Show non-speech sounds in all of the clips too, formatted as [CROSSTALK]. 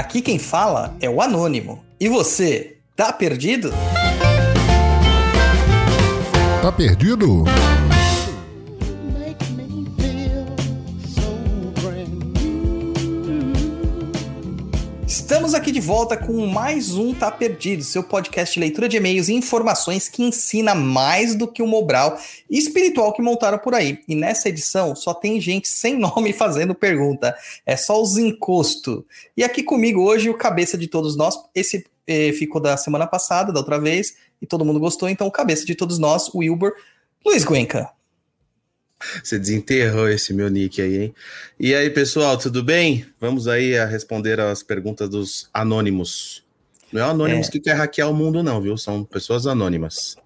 Aqui quem fala é o Anônimo. E você, tá perdido? Tá perdido? Volta com mais um Tá Perdido, seu podcast de leitura de e-mails e informações que ensina mais do que o Mobral espiritual que montaram por aí. E nessa edição só tem gente sem nome [LAUGHS] fazendo pergunta, é só os encosto. E aqui comigo hoje o cabeça de todos nós, esse eh, ficou da semana passada, da outra vez, e todo mundo gostou, então o cabeça de todos nós, o Wilbur, Luiz Guenca. Você desenterrou esse meu nick aí, hein? E aí, pessoal, tudo bem? Vamos aí a responder as perguntas dos anônimos. Não é anônimos é. que quer hackear o mundo, não, viu? São pessoas anônimas.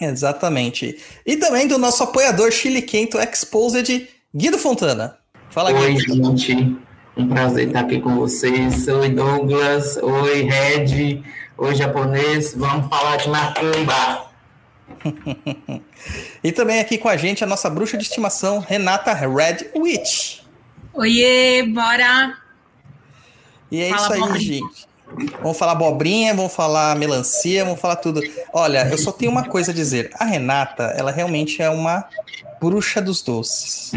Exatamente. E também do nosso apoiador chiliquento Exposed, Guido Fontana. Fala, Oi, Guido. gente. Um prazer estar aqui com vocês. Oi, Douglas. Oi, Red. Oi, japonês. Vamos falar de macumba. [LAUGHS] e também aqui com a gente a nossa bruxa de estimação, Renata Red Witch. Oiê, bora! E é Fala isso aí, gente. Vamos falar abobrinha, vamos falar melancia, vamos falar tudo. Olha, eu só tenho uma coisa a dizer. A Renata, ela realmente é uma bruxa dos doces.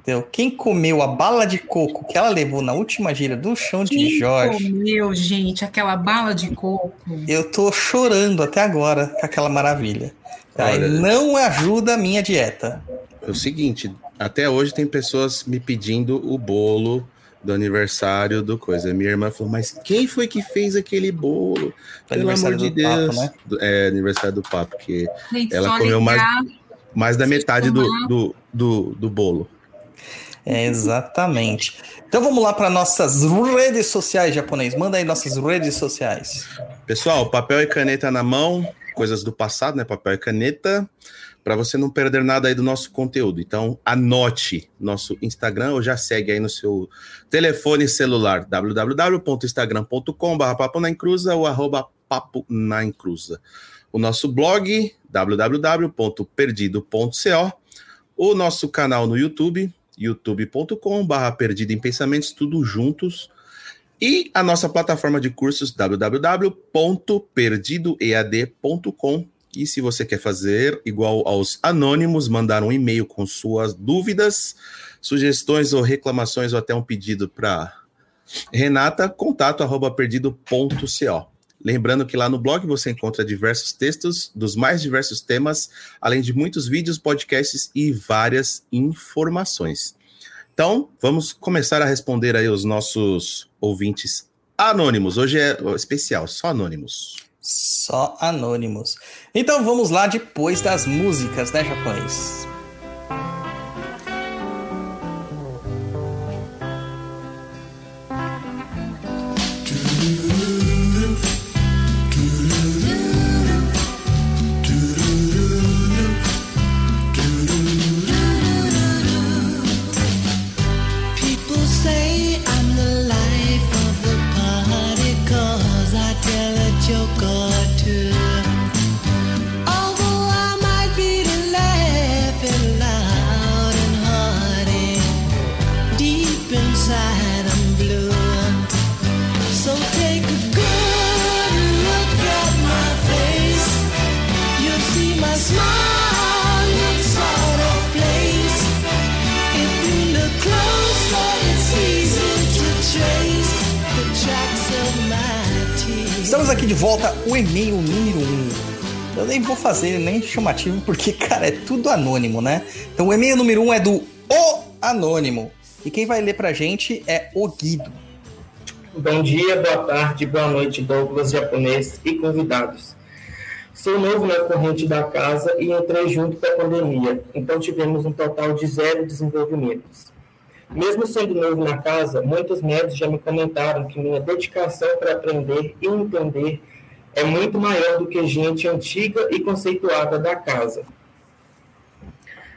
Entendeu? Quem comeu a bala de coco que ela levou na última gira do chão de Quem Jorge. comeu, gente, aquela bala de coco? Eu tô chorando até agora com aquela maravilha. Olha, não ajuda a minha dieta. É o seguinte, até hoje tem pessoas me pedindo o bolo do aniversário do coisa. Minha irmã falou, mas quem foi que fez aquele bolo? Pelo amor de Deus. Papo, né? É, aniversário do papo, porque ela comeu mais, mais da metade do, do, do, do bolo. É, exatamente. Então vamos lá para nossas redes sociais, japonês. Manda aí nossas redes sociais. Pessoal, papel e caneta na mão coisas do passado, né? Papel e caneta, para você não perder nada aí do nosso conteúdo. Então, anote nosso Instagram ou já segue aí no seu telefone celular, www.instagram.com.br papo na encruza ou arroba papo na encruza. O nosso blog, www.perdido.co, o nosso canal no YouTube, youtube.com.br perdido em pensamentos, tudo juntos. E a nossa plataforma de cursos www.perdidoead.com. E se você quer fazer igual aos anônimos, mandar um e-mail com suas dúvidas, sugestões ou reclamações ou até um pedido para Renata, contato arroba perdido.co. Lembrando que lá no blog você encontra diversos textos dos mais diversos temas, além de muitos vídeos, podcasts e várias informações. Então, vamos começar a responder aí os nossos ouvintes anônimos. Hoje é especial, só anônimos. Só anônimos. Então vamos lá depois das músicas, né, japonês? Chamativo, porque, cara, é tudo anônimo, né? Então o e-mail número 1 um é do O Anônimo. E quem vai ler pra gente é o Guido. Bom dia, boa tarde, boa noite, Douglas, japonês e convidados. Sou novo na corrente da casa e entrei junto com a pandemia, então tivemos um total de zero desenvolvimentos. Mesmo sendo novo na casa, muitos médicos já me comentaram que minha dedicação para aprender e entender é muito maior do que gente antiga e conceituada da casa.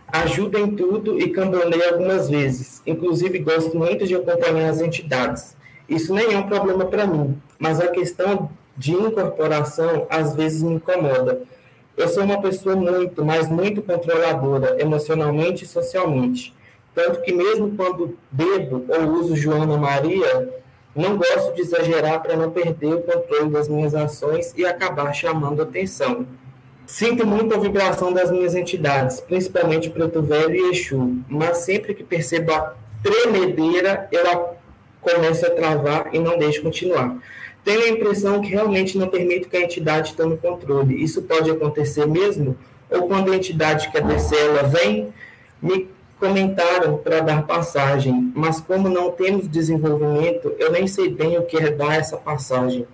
Ajuda em tudo e cambonei algumas vezes. Inclusive, gosto muito de acompanhar as entidades. Isso nem é um problema para mim, mas a questão de incorporação às vezes me incomoda. Eu sou uma pessoa muito, mas muito controladora, emocionalmente e socialmente. Tanto que mesmo quando bebo ou uso Joana Maria, Não gosto de exagerar para não perder o controle das minhas ações e acabar chamando atenção. Sinto muito a vibração das minhas entidades, principalmente Preto Velho e Exu, mas sempre que percebo a tremedeira, eu começo a travar e não deixo continuar. Tenho a impressão que realmente não permito que a entidade tome controle. Isso pode acontecer mesmo? Ou quando a entidade quer descer, ela vem? Me comentaram para dar passagem, mas como não temos desenvolvimento, eu nem sei bem o que é dar essa passagem.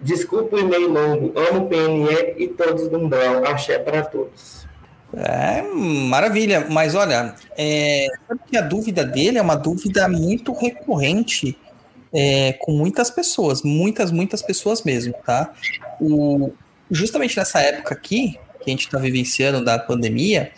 Desculpa o e-mail longo, amo PNE e todos do Umbral. Axé para todos. É, maravilha. Mas olha, é, a dúvida dele é uma dúvida muito recorrente é, com muitas pessoas, muitas, muitas pessoas mesmo, tá? O, justamente nessa época aqui, que a gente está vivenciando da pandemia,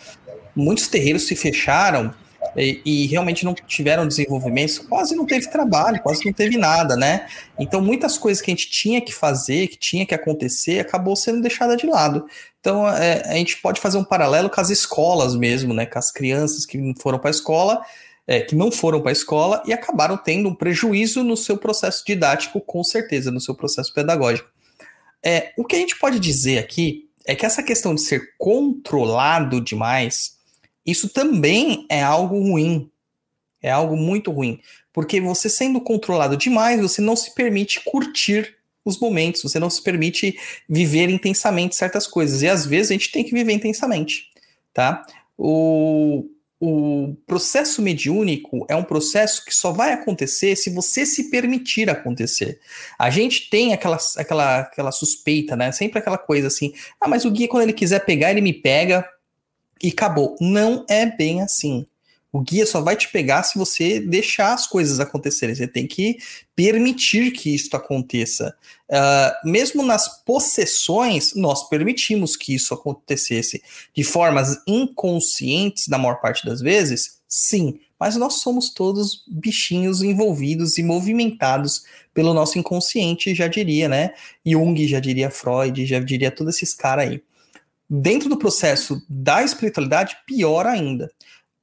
muitos terreiros se fecharam e, e, realmente não tiveram desenvolvimento, quase não teve trabalho, quase não teve nada, né? Então, muitas coisas que a gente tinha que fazer, que tinha que acontecer, acabou sendo deixada de lado. Então, é, a gente pode fazer um paralelo com as escolas mesmo, né? Com as crianças que foram para a escola, é, que não foram para a escola e acabaram tendo um prejuízo no seu processo didático, com certeza, no seu processo pedagógico. É, o que a gente pode dizer aqui é que essa questão de ser controlado demais isso também é algo ruim. É algo muito ruim. Porque você sendo controlado demais, você não se permite curtir os momentos, você não se permite viver intensamente certas coisas. E às vezes a gente tem que viver intensamente, tá? O, o processo mediúnico é um processo que só vai acontecer se você se permitir acontecer. A gente tem aquela, aquela, aquela suspeita, né? Sempre aquela coisa assim: ah, mas o guia, quando ele quiser pegar, ele me pega, e acabou. Não é bem assim. O guia só vai te pegar se você deixar as coisas acontecerem. Você tem que permitir que isso aconteça. Uh, mesmo nas possessões, nós permitimos que isso acontecesse de formas inconscientes, na maior parte das vezes, sim. Mas nós somos todos bichinhos envolvidos e movimentados pelo nosso inconsciente, já diria, né? Jung já diria Freud, já diria todos esses caras aí. Dentro do processo da espiritualidade, pior ainda.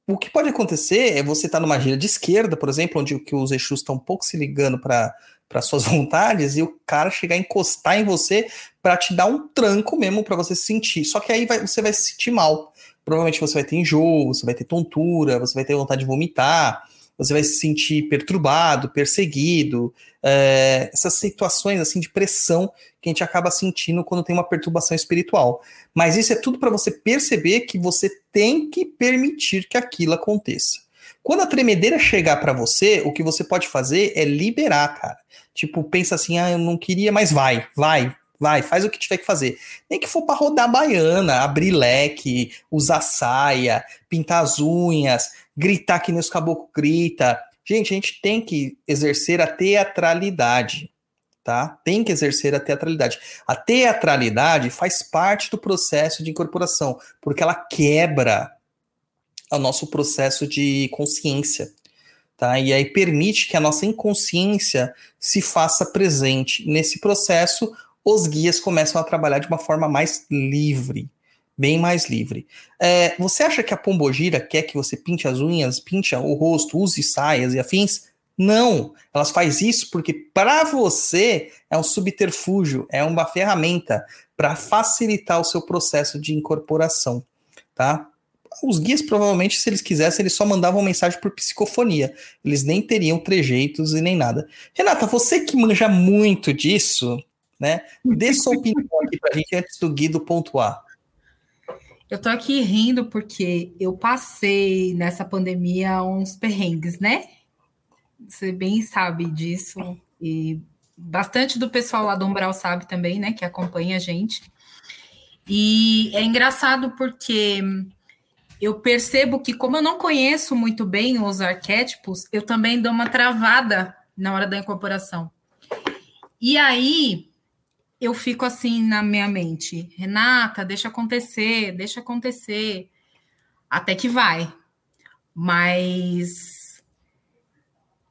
O que pode acontecer é você estar tá numa gira de esquerda, por exemplo, onde que os Exus estão um pouco se ligando para suas [LAUGHS] vontades e o cara chegar a encostar em você para te dar um tranco mesmo para você se sentir. Só que aí vai, você vai se sentir mal. Provavelmente você vai ter enjoo, você vai ter tontura, você vai ter vontade de vomitar, você vai se sentir perturbado, perseguido, é, essas situações assim de pressão que a gente acaba sentindo quando tem uma perturbação espiritual. Mas isso é tudo para você perceber que você tem que permitir que aquilo aconteça. Quando a tremedeira chegar para você, o que você pode fazer é liberar, cara. Tipo, pensa assim, ah, eu não queria, mas vai, vai, vai, faz o que tiver que fazer. Nem que for para rodar baiana, abrir leque, usar saia, pintar as unhas, gritar que nem os caboclos grita. Gente, a gente tem que exercer a teatralidade, tá? Tem que exercer a teatralidade. A teatralidade faz parte do processo de incorporação, porque ela quebra o nosso processo de consciência, tá? E aí permite que a nossa inconsciência se faça presente. Nesse processo, os guias começam a trabalhar de uma forma mais livre, bem mais livre. É, você acha que a pombogira quer que você pinte as unhas, pinte o rosto, use saias e afins? Não, elas faz isso porque para você é um subterfúgio, é uma ferramenta para facilitar o seu processo de incorporação, tá? Os guias provavelmente, se eles quisessem, eles só mandavam mensagem por psicofonia. Eles nem teriam trejeitos e nem nada. Renata, você que manja muito disso, né? Dê sua opinião aqui pra gente antes do Guido pontuar. Eu tô aqui rindo porque eu passei nessa pandemia uns perrengues, né? Você bem sabe disso. E bastante do pessoal lá do Umbral sabe também, né? Que acompanha a gente. E é engraçado porque eu percebo que, como eu não conheço muito bem os arquétipos, eu também dou uma travada na hora da incorporação. E aí, eu fico assim na minha mente, Renata, deixa acontecer, deixa acontecer, até que vai. Mas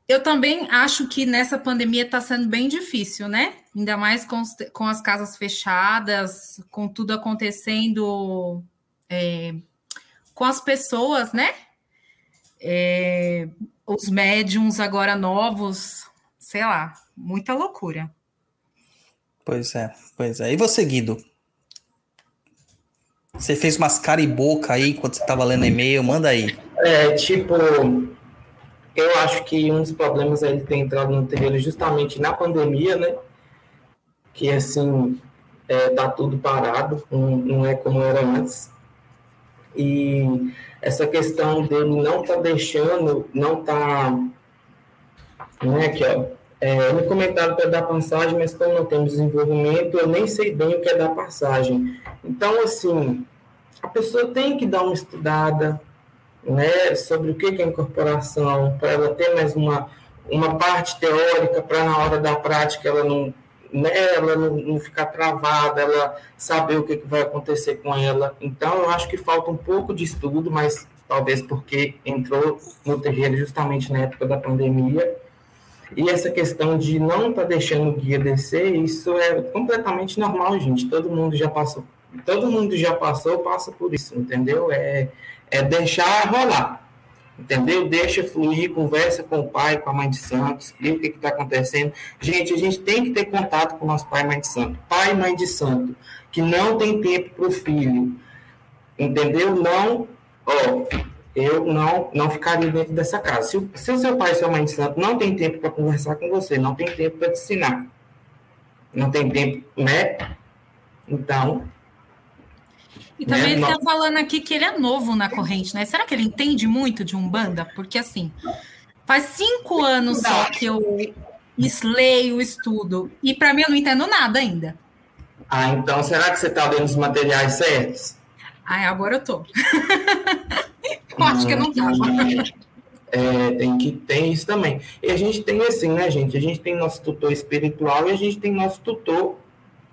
eu também acho que nessa pandemia está sendo bem difícil, né? Ainda mais com, com as casas fechadas, com tudo acontecendo é, com as pessoas, né? É, os médiums agora novos sei lá, muita loucura. Pois é, pois é. E você, Guido? Você fez umas cara e boca aí quando você estava lendo e-mail, manda aí. É, tipo, eu acho que um dos problemas é ele ter entrado no terreno justamente na pandemia, né? Que assim, é, tá tudo parado, não, é como era antes. E essa questão dele não tá deixando, não tá. Não é aqui, ó. É, me comentaram para dar passagem, mas como não temos desenvolvimento, eu nem sei bem o que é dar passagem. Então, assim, a pessoa tem que dar uma estudada né, sobre o que é incorporação, para ela ter mais uma, uma parte teórica, para na hora da prática ela não né, ela não, não ficar travada, ela saber o que, que vai acontecer com ela. Então, eu acho que falta um pouco de estudo, mas talvez porque entrou no terreno justamente na época da pandemia. E essa questão de não estar tá deixando o guia descer, isso é completamente normal, gente. Todo mundo já passou, todo mundo já passou, passa por isso, entendeu? É, é deixar rolar entendeu? Deixa fluir, conversa com o pai, com a mãe de santo, explica o que está acontecendo. Gente, a gente tem que ter contato com o nosso pai e mãe de santo. Pai e mãe de santo, que não tem tempo para o filho, entendeu? Não, ó, eu não, não ficaria dentro dessa casa. Se, se o seu pai e sua mãe santo não tem tempo para conversar com você, não tem tempo para te ensinar, não tem tempo, né? Então, e também né? ele está falando aqui que ele é novo na corrente, né? Será que ele entende muito de Umbanda? Porque assim, faz cinco anos só que eu leio, estudo, e para mim eu não entendo nada ainda. Ah, então será que você está lendo os materiais certos? Ah, agora eu tô. [LAUGHS] eu acho que não estava. É, tem que tem isso também. E a gente tem assim, né, gente? A gente tem nosso tutor espiritual e a gente tem nosso tutor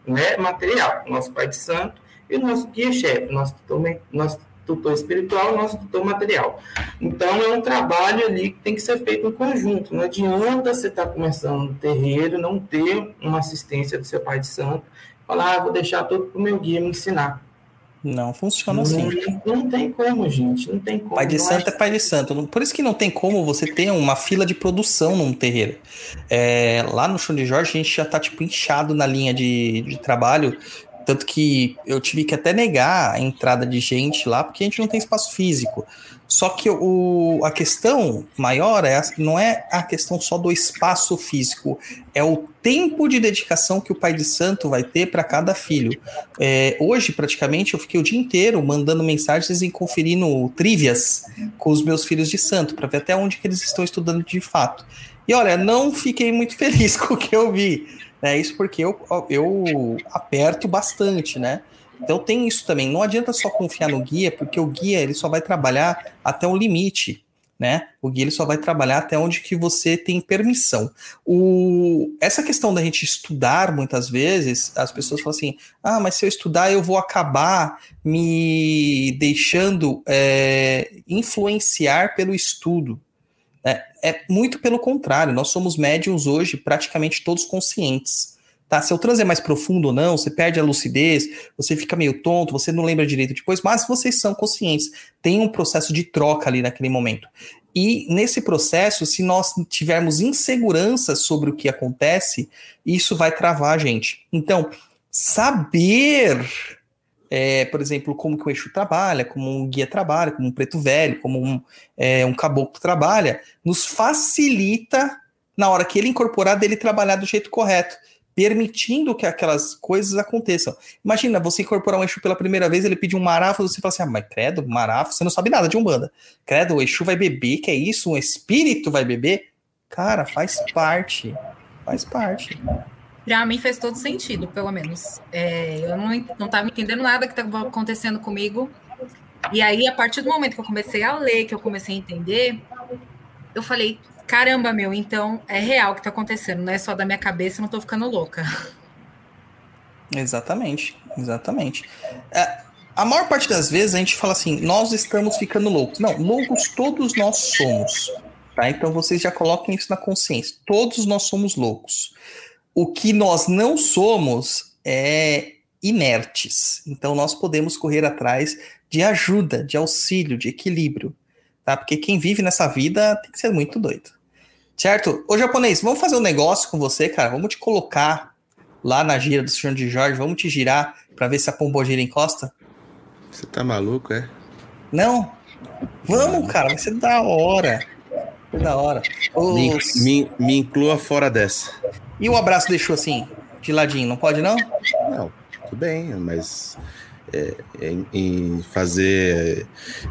né, material, nosso pai de santo e nosso guia-chefe, nosso tutor, nosso tutor espiritual, nosso tutor material. Então, é um trabalho ali que tem que ser feito em conjunto. Não adianta você estar tá começando no terreiro, não ter uma assistência do seu pai de santo, falar, ah, vou deixar tudo para o meu guia me ensinar. Não funciona assim. Não, não tem como, gente. Não tem como. Pai de santo é pai de santo. Por isso que não tem como você ter uma fila de produção num terreiro. É, lá no Chão de Jorge, a gente já tá, tipo, inchado na linha de, de trabalho tanto que eu tive que até negar a entrada de gente lá, porque a gente não tem espaço físico. Só que o, a questão maior é, não é a questão só do espaço físico, é o tempo de dedicação que o pai de santo vai ter para cada filho. É, hoje, praticamente, eu fiquei o dia inteiro mandando mensagens e conferindo trivias com os meus filhos de santo, para ver até onde que eles estão estudando de fato. E olha, não fiquei muito [LAUGHS] feliz com o que eu vi. É isso porque eu, eu aperto bastante, né? Então tem isso também. Não adianta só confiar no guia, porque o guia ele só vai trabalhar até um limite, né? O guia ele só vai trabalhar até onde que você tem permissão. O, essa questão da gente estudar muitas vezes, as pessoas falam assim: ah, mas se eu estudar eu vou acabar me deixando é, influenciar pelo estudo. É, é muito pelo contrário, nós somos médiums hoje praticamente todos conscientes. Tá? Se o transe é mais profundo ou não, você perde a lucidez, você fica meio tonto, você não lembra direito depois, mas vocês são conscientes. Tem um processo de troca ali naquele momento. E nesse processo, se nós tivermos insegurança sobre o que acontece, isso vai travar a gente. Então, saber é, por exemplo, como que o eixo trabalha, como um guia trabalha, como um preto velho, como um, é, um caboclo trabalha, nos facilita, na hora que ele incorporar, dele trabalhar do jeito correto, permitindo que aquelas coisas aconteçam. Imagina, você incorporar um eixo pela primeira vez, ele pedir um marafo, você fala assim, ah, mas credo, marafo, você não sabe nada de Umbanda. Credo, o eixo vai beber, que é isso? Um espírito vai beber? Cara, faz parte, faz parte. Para mim fez todo sentido, pelo menos. É, eu não estava entendendo nada que estava acontecendo comigo. E aí, a partir do momento que eu comecei a ler, que eu comecei a entender, eu falei: caramba, meu, então é real o que está acontecendo, não é só da minha cabeça, não estou ficando louca. Exatamente, exatamente. É, a maior parte das vezes a gente fala assim: nós estamos ficando loucos. Não, loucos todos nós somos. Tá? Então vocês já coloquem isso na consciência. Todos nós somos loucos. O que nós não somos é inertes. Então nós podemos correr atrás de ajuda, de auxílio, de equilíbrio, tá? Porque quem vive nessa vida tem que ser muito doido. Certo? Ô japonês, vamos fazer um negócio com você, cara. Vamos te colocar lá na gira do Senhor de Jorge, vamos te girar para ver se a pombogira encosta? Você tá maluco, é? Não. Vamos, cara, vai ser da hora. Da hora. Me, me, me inclua fora dessa. E o abraço deixou assim, de ladinho, não pode não? Não, tudo bem, mas é, em, em fazer.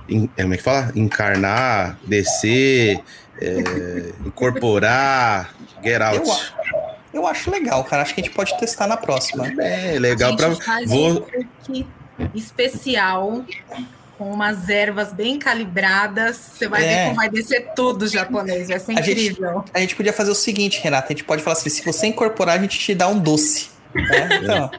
Em, como é que fala? Encarnar, descer, é, [LAUGHS] incorporar, get out. Eu, eu, acho legal, cara. Acho que a gente pode testar na próxima. É, legal para. Vou... Um especial com umas ervas bem calibradas. Você vai é. ver como vai descer tudo japonês, vai ser incrível. A gente, a gente, podia fazer o seguinte, Renata: a gente pode falar assim: se você incorporar, a gente te dá um doce. [LAUGHS] É, então,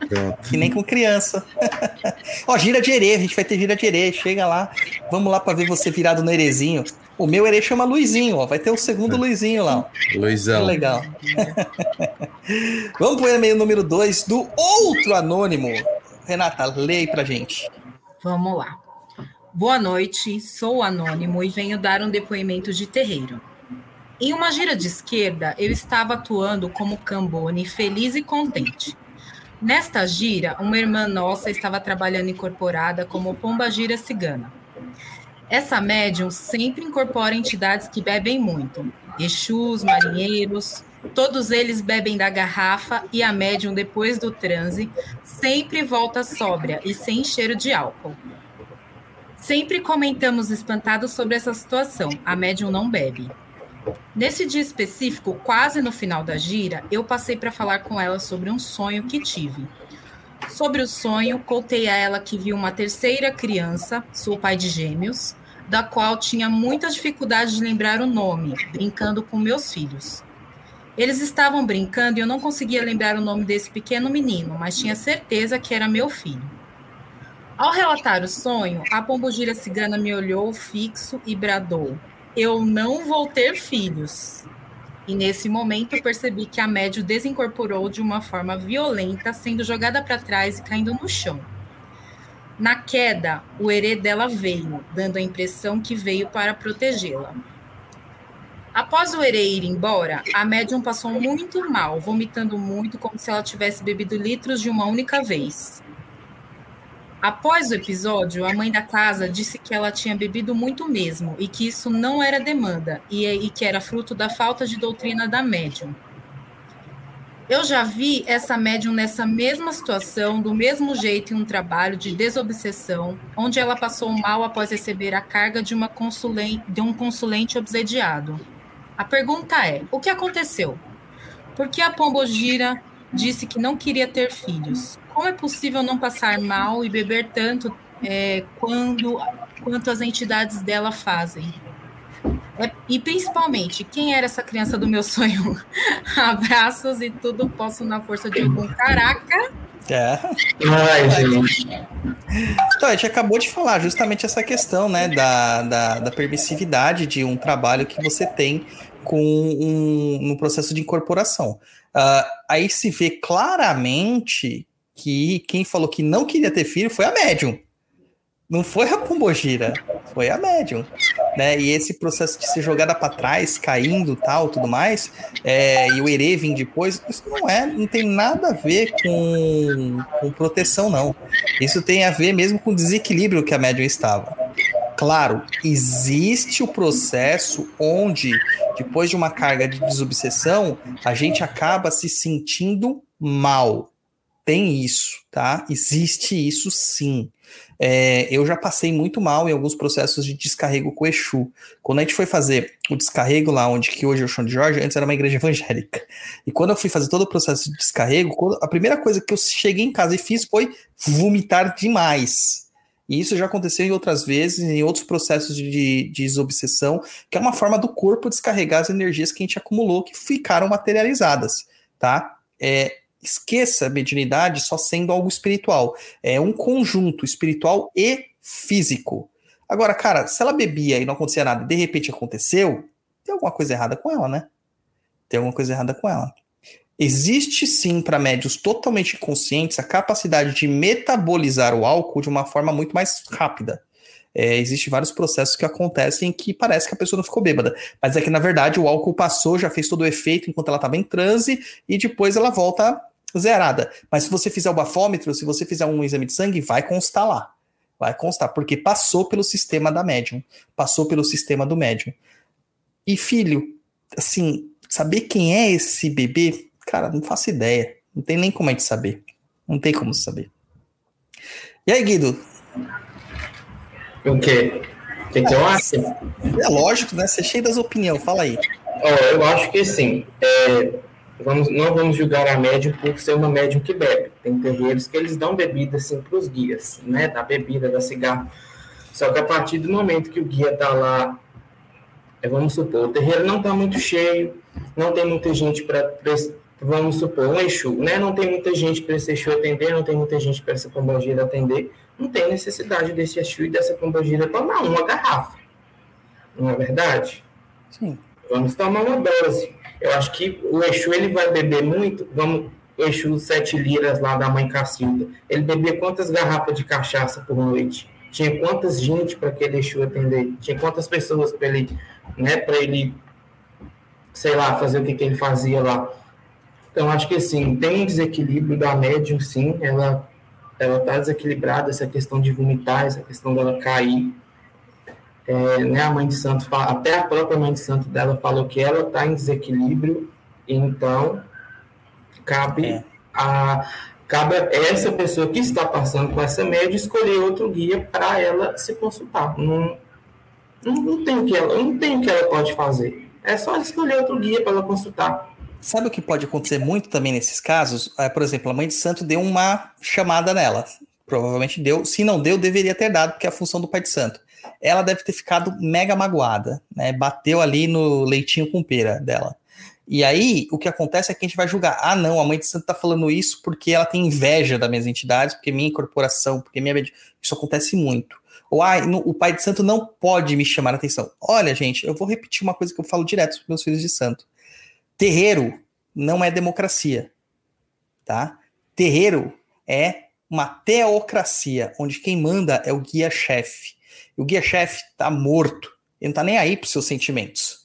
que nem com criança. [LAUGHS] Ó, gira de herê, a gente vai ter gira de herê. Chega lá, vamos lá para ver você virado no herezinho. O meu herê chama Luizinho, ó. Vai ter o segundo Luizinho lá. Luizão. Que legal. [LAUGHS] vamos pro e-mail número 2 do outro anônimo. Renata, leia aí pra gente. Vamos lá. Boa noite, sou anônimo e venho dar um depoimento de terreiro. Em uma gira de esquerda, eu estava atuando como cambone, feliz e contente. Nesta gira, uma irmã nossa estava trabalhando incorporada como pomba gira cigana. Essa médium sempre incorpora entidades que bebem muito, Exus, marinheiros, todos eles bebem da garrafa e a médium, depois do transe, sempre volta sóbria e sem cheiro de álcool. Sempre comentamos espantados sobre essa situação. A médium não bebe. Nesse dia específico, quase no final da gira, eu passei para falar com ela sobre um sonho que tive. Sobre o sonho, contei a ela que vi uma terceira criança, sou pai de gêmeos, da qual tinha muita dificuldade de lembrar o nome, brincando com meus filhos. Eles estavam brincando e eu não conseguia lembrar o nome desse pequeno menino, mas tinha certeza que era meu filho. Ao relatar o sonho, a pombogira cigana me olhou fixo e bradou: Eu não vou ter filhos. E nesse momento percebi que a médio desincorporou de uma forma violenta, sendo jogada para trás e caindo no chão. Na queda, o herê dela veio, dando a impressão que veio para protegê-la. Após o herê ir embora, a médium passou muito mal, vomitando muito, como se ela tivesse bebido litros de uma única vez. Após o episódio, a mãe da casa disse que ela tinha bebido muito mesmo e que isso não era demanda e, e que era fruto da falta de doutrina da médium. Eu já vi essa médium nessa mesma situação, do mesmo jeito em um trabalho de desobsessão, onde ela passou mal após receber a carga de, consulente, de um consulente obsediado. A pergunta é: o que aconteceu? Por que a pombogira disse que não queria ter filhos? Como é possível não passar mal e beber tanto é, quando quanto as entidades dela fazem? É, e principalmente, quem era essa criança do meu sonho? [LAUGHS] Abraços e tudo posso na força de algum. Caraca! É. Ai, gente. Então, a gente acabou de falar justamente essa questão, né, da, da, da permissividade de um trabalho que você tem com um, no processo de incorporação. Uh, aí se vê claramente que quem falou que não queria ter filho foi a médium. Não foi a pombogira, foi a médium. Né? E esse processo de ser jogada para trás, caindo tal, tudo mais, é, e o herê vir depois, isso não é, não tem nada a ver com, com proteção, não. Isso tem a ver mesmo com o desequilíbrio que a médium estava. Claro, existe o processo onde, depois de uma carga de desobsessão, a gente acaba se sentindo mal tem isso, tá? Existe isso sim. É, eu já passei muito mal em alguns processos de descarrego com Exu. Quando a gente foi fazer o descarrego lá onde que hoje é o chão de Jorge, antes era uma igreja evangélica. E quando eu fui fazer todo o processo de descarrego, a primeira coisa que eu cheguei em casa e fiz foi vomitar demais. E isso já aconteceu em outras vezes, em outros processos de, de desobsessão, que é uma forma do corpo descarregar as energias que a gente acumulou, que ficaram materializadas, tá? É, esqueça a mediunidade só sendo algo espiritual. É um conjunto espiritual e físico. Agora, cara, se ela bebia e não acontecia nada, de repente aconteceu, tem alguma coisa errada com ela, né? Tem alguma coisa errada com ela. Existe sim para médios totalmente conscientes a capacidade de metabolizar o álcool de uma forma muito mais rápida. É, Existem vários processos que acontecem que parece que a pessoa não ficou bêbada. Mas é que, na verdade, o álcool passou, já fez todo o efeito enquanto ela estava em transe, e depois ela volta zerada. Mas se você fizer o bafômetro, se você fizer um exame de sangue, vai constar lá. Vai constar, porque passou pelo sistema da médium. Passou pelo sistema do médium. E filho, assim, saber quem é esse bebê, cara, não faço ideia. Não tem nem como a gente saber. Não tem como saber. E aí, Guido? O quê? O que, que eu acho? É lógico, né? Você é cheio das opiniões. Fala aí. Ó, eu acho que sim. É, vamos, não vamos julgar a médium por ser uma médium que bebe. Tem terreiros que eles dão bebida assim para os guias, né? Da bebida, da cigarro. Só que a partir do momento que o guia tá lá, é, vamos supor, o terreiro não tá muito cheio, não tem muita gente para vamos supor, um Exu, né? Não tem muita gente para esse Exu atender, não tem muita gente para essa pombogira atender, não tem necessidade desse Exu e dessa pombogira tomar uma garrafa. Não é verdade? Sim. Vamos tomar uma dose. Eu acho que o Exu ele vai beber muito. Vamos, Exu Sete Liras lá da mãe Cacilda. Ele bebia quantas garrafas de cachaça por noite? Tinha quantas gente para aquele Exu atender? Tinha quantas pessoas para ele, né, para ele, sei lá, fazer o que, que ele fazia lá? Então, acho que assim, tem um desequilíbrio da médium, sim, ela ela está desequilibrada, essa questão de vomitar, essa questão dela cair. É, né, a mãe de santo, fala, até a própria mãe de santo dela falou que ela está em desequilíbrio, então cabe É. a cabe a essa pessoa que está passando com essa média escolher outro guia para ela se consultar. Não, não, não tem o que ela não tem o que ela pode fazer. É só escolher outro guia para ela consultar. Sabe o que pode acontecer muito também nesses casos? É, por exemplo, a mãe de santo deu uma chamada nela. Provavelmente deu. Se não deu, deveria ter dado, porque é a função do pai de santo. Ela deve ter ficado mega magoada, né? Bateu ali no leitinho com pera dela. E aí, o que acontece é que a gente vai julgar. Ah, não, a mãe de santo tá falando isso porque ela tem inveja das minhas entidades, porque minha incorporação, porque minha. medi-" Isso acontece muito. Ou, ah, no- o pai de santo não pode me chamar a atenção. Olha, gente, eu vou repetir uma coisa que eu falo direto para meus filhos de santo. Terreiro não é democracia, tá? Terreiro é uma teocracia, onde quem manda é o guia-chefe. O guia-chefe tá morto. Ele não tá nem aí pros seus sentimentos.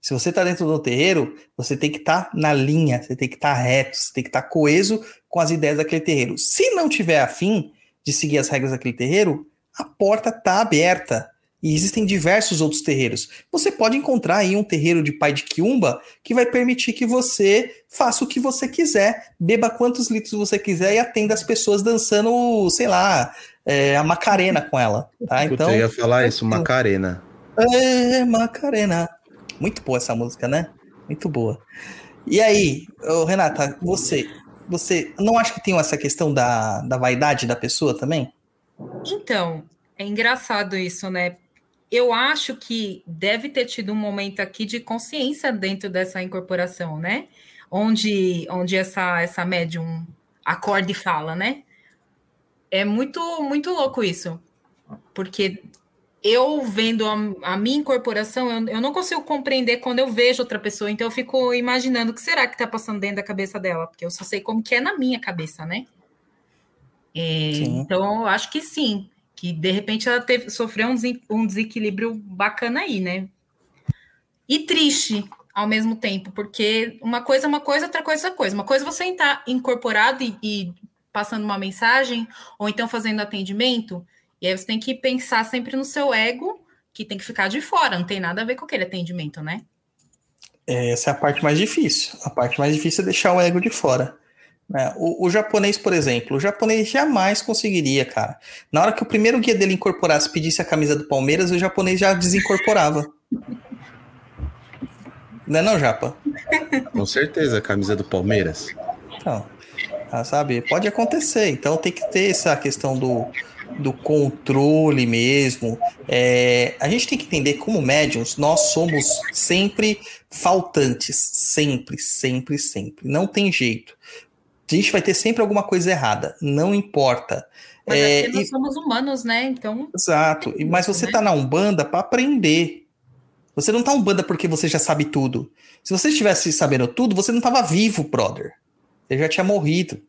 Se você tá dentro do terreiro, você tem que estar na linha, você tem que estar reto, você tem que estar coeso com as ideias daquele terreiro. Se não tiver afim de seguir as regras daquele terreiro, a porta tá aberta. E existem diversos outros terreiros. Você pode encontrar aí um terreiro de pai de quiumba que vai permitir que você faça o que você quiser, beba quantos litros você quiser e atenda as pessoas dançando, sei lá, é, a Macarena com ela. Tá? Puta, Então, eu ia falar isso, Macarena. é, Macarena. Muito boa essa música, né? Muito boa. E aí, Renata, você, você não acha que tem essa questão da, da vaidade da pessoa também? Então, é engraçado isso, né? Eu acho que deve ter tido um momento aqui de consciência dentro dessa incorporação, né? Onde, onde essa, essa médium acorda e fala, né? É muito, muito louco isso. Porque eu vendo a, a minha incorporação, eu, eu não consigo compreender quando eu vejo outra pessoa, então eu fico imaginando o que será que tá passando dentro da cabeça dela, porque eu só sei como que é na minha cabeça, né? É, então, eu acho que sim, que de repente ela teve, sofreu um, um desequilíbrio bacana aí, né? E triste ao mesmo tempo, porque uma coisa é uma coisa, outra coisa é outra coisa. Uma coisa é você estar incorporado e, e passando uma mensagem, ou então fazendo atendimento, e aí você tem que pensar sempre no seu ego, que tem que ficar de fora, não tem nada a ver com aquele atendimento, né? Essa é a parte mais difícil. A parte mais difícil é deixar o ego de fora. né? O, o japonês, por exemplo, o japonês jamais conseguiria, cara. Na hora que o primeiro guia dele incorporasse pedisse a camisa do Palmeiras, o japonês já desincorporava. Não é não, Japa? Com certeza, a camisa do Palmeiras. Então, sabe, pode acontecer. Então tem que ter essa questão do, do controle mesmo. É, a gente tem que entender como médiums, nós somos sempre faltantes. Sempre, sempre, sempre. Não tem jeito. A gente vai ter sempre alguma coisa errada. Não importa. Mas É, porque nós e- somos humanos, né? Então, Exato. E- Mas você Né? tá na Umbanda para aprender. Você não tá Umbanda porque você já sabe tudo. Se você estivesse sabendo tudo, você não tava vivo, brother. Você já tinha morrido.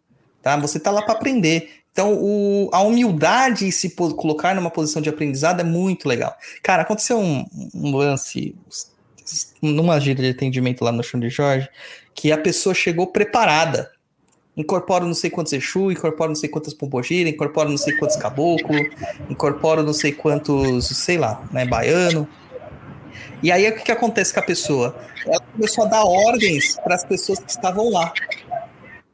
Tá? Você tá lá para aprender. Então, o, a humildade em se colocar numa posição de aprendizado é muito legal. Cara, aconteceu um, um lance numa gira de atendimento lá no chão de Jorge, que a pessoa chegou preparada. Incorpora não sei quantos Exu, incorpora não sei quantas Pombogira, incorpora não sei quantos Caboclo, incorpora não sei quantos, sei lá, né, Baiano. E aí o que, que acontece com a pessoa? Ela começou a dar ordens para as pessoas que estavam lá.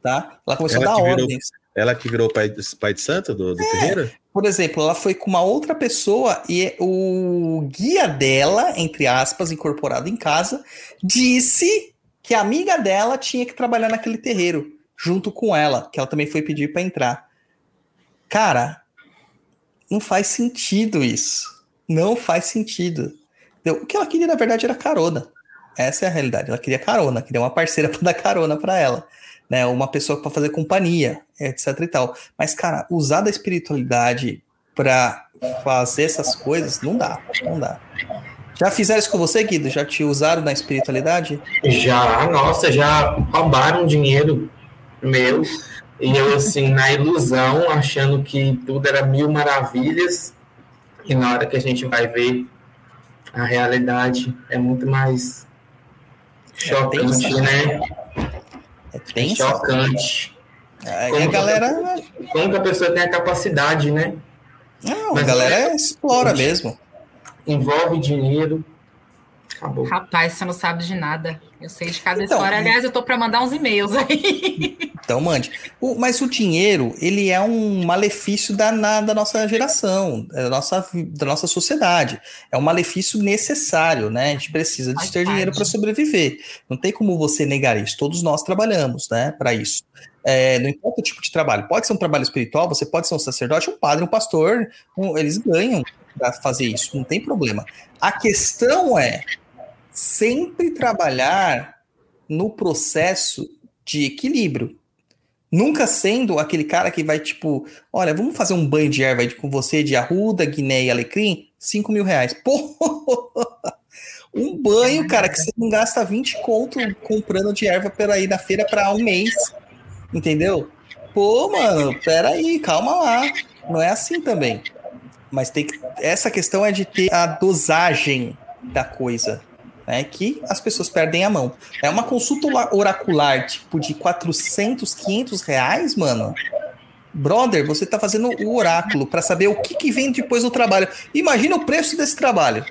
Tá? Ela começou ela a dar ordens. Virou, ela que virou pai, pai de santo do, do é, terreiro? Por exemplo, ela foi com uma outra pessoa e o guia dela, entre aspas, incorporado em casa, disse que a amiga dela tinha que trabalhar naquele terreiro, junto com ela, que ela também foi pedir para entrar. Cara, não faz sentido isso. Não faz sentido. O que ela queria, na verdade, era carona. Essa é a realidade. Ela queria carona, queria uma parceira [LAUGHS] para dar carona para ela, né? Uma pessoa para fazer companhia, etc e tal. Mas, cara, usar da espiritualidade para fazer essas coisas não dá, não dá. Já fizeram isso com você, Guido? Já te usaram na espiritualidade? Já, nossa, já roubaram dinheiro meu. E eu, assim, na ilusão, achando que tudo era mil maravilhas. E na hora que a gente vai ver a realidade é muito mais chocante, é né? É, é chocante. É, como a galera. como que a pessoa tem a capacidade, né? Não, Mas a galera é, explora mesmo. Envolve dinheiro. Acabou. Rapaz, você não sabe de nada. Eu sei de cada então, história. Aliás, eu tô para mandar uns e-mails aí. Então mande. O, mas o dinheiro, ele é um malefício da, na, da nossa geração, da nossa, da nossa sociedade. É um malefício necessário, né? A gente precisa de ter dinheiro para sobreviver. Não tem como você negar isso. Todos nós trabalhamos, né, para isso. É, não importa o tipo de trabalho. Pode ser um trabalho espiritual, você pode ser um sacerdote, um padre, um pastor. Um, eles ganham para fazer isso, não tem problema. A questão é sempre trabalhar no processo de equilíbrio. Nunca sendo aquele cara que vai, tipo, olha, vamos fazer um banho de erva com você de arruda, guiné e alecrim? 5 mil reais. [LAUGHS] Pô! Um banho, cara, que você não gasta 20 conto comprando de erva pela ir na feira para um mês. Entendeu? Pô, mano, peraí, calma lá. Não é assim também. Mas tem que, essa questão é de ter a dosagem da coisa né, que as pessoas perdem a mão. É uma consulta oracular, tipo, de 400, 500 reais, mano. Brother, você tá fazendo o oráculo para saber o que, que vem depois do trabalho. Imagina o preço desse trabalho.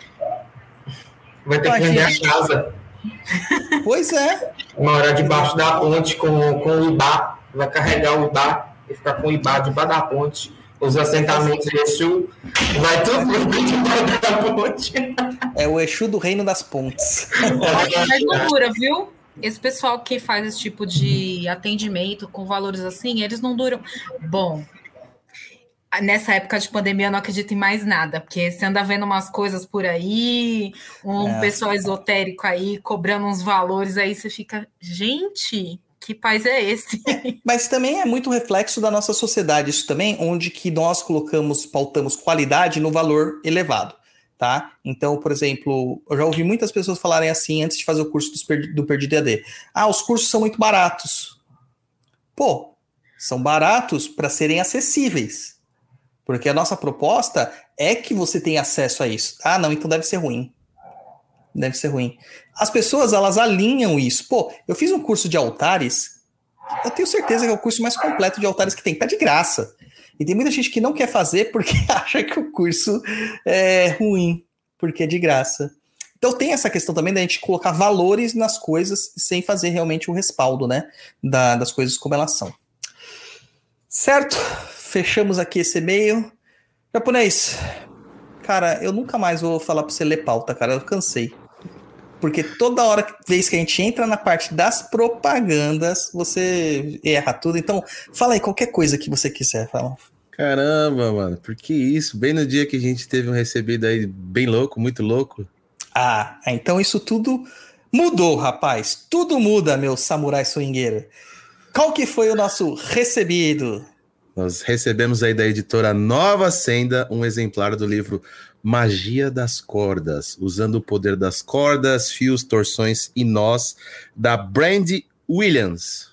Vai ter Imagina. que vender a casa. Pois é. Uma hora debaixo da ponte com, com o Ibá. Vai carregar o Ibá e ficar com o Ibá debaixo da ponte os assentamentos de Exu, vai tudo pro da ponte. É o Exu do Reino das Pontes. Mas não dura, viu? Esse pessoal que faz esse tipo de atendimento com valores assim, eles não duram. Bom, nessa época de pandemia eu não acredito em mais nada, porque você anda vendo umas coisas por aí, um é. pessoal esotérico aí cobrando uns valores, aí você fica, gente, que país é esse? Mas também é muito reflexo da nossa sociedade, isso também, onde que nós colocamos, pautamos qualidade no valor elevado, tá? Então, por exemplo, eu já ouvi muitas pessoas falarem assim antes de fazer o curso do Perdido AD. Ah, os cursos são muito baratos. Pô, são baratos para serem acessíveis. Porque a nossa proposta é que você tenha acesso a isso. Ah, não, então deve ser ruim deve ser ruim. As pessoas, elas alinham isso. Pô, eu fiz um curso de altares, eu tenho certeza que é o curso mais completo de altares que tem, tá de graça. E tem muita gente que não quer fazer porque [LAUGHS] acha que o curso é ruim, porque é de graça. Então tem essa questão também da gente colocar valores nas coisas sem fazer realmente o respaldo, né, da, das coisas como elas são. Certo? Fechamos aqui esse e-mail. Japonês, cara, eu nunca mais vou falar pra você ler pauta, cara, eu cansei. Porque toda hora vez que a gente entra na parte das propagandas, você erra tudo. Então, fala aí qualquer coisa que você quiser, fala. Caramba, mano, por que isso? Bem no dia que a gente teve um recebido aí bem louco, muito louco. Ah, então isso tudo mudou, rapaz. Tudo muda, meu samurai swingueiro. Qual que foi o nosso recebido? Nós recebemos aí da editora Nova Senda um exemplar do livro Magia das Cordas, usando o poder das cordas, fios, torções e nós, da Brandy Williams.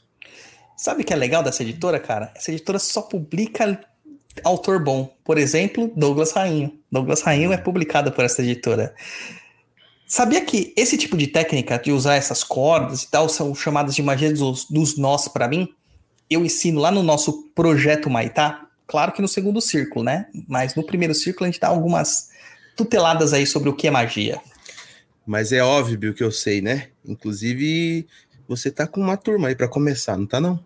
Sabe o que é legal dessa editora, cara? Essa editora só publica autor bom. Por exemplo, Douglas Rainho. Douglas Rainho é publicado por essa editora. Sabia que esse tipo de técnica de usar essas cordas e tal são chamadas de magia dos, dos nós para mim? Eu ensino lá no nosso projeto Maitá. Claro que no segundo círculo, né? Mas no primeiro círculo a gente dá algumas tuteladas aí sobre o que é magia. Mas é óbvio que eu sei, né? Inclusive, você tá com uma turma aí para começar, não tá não?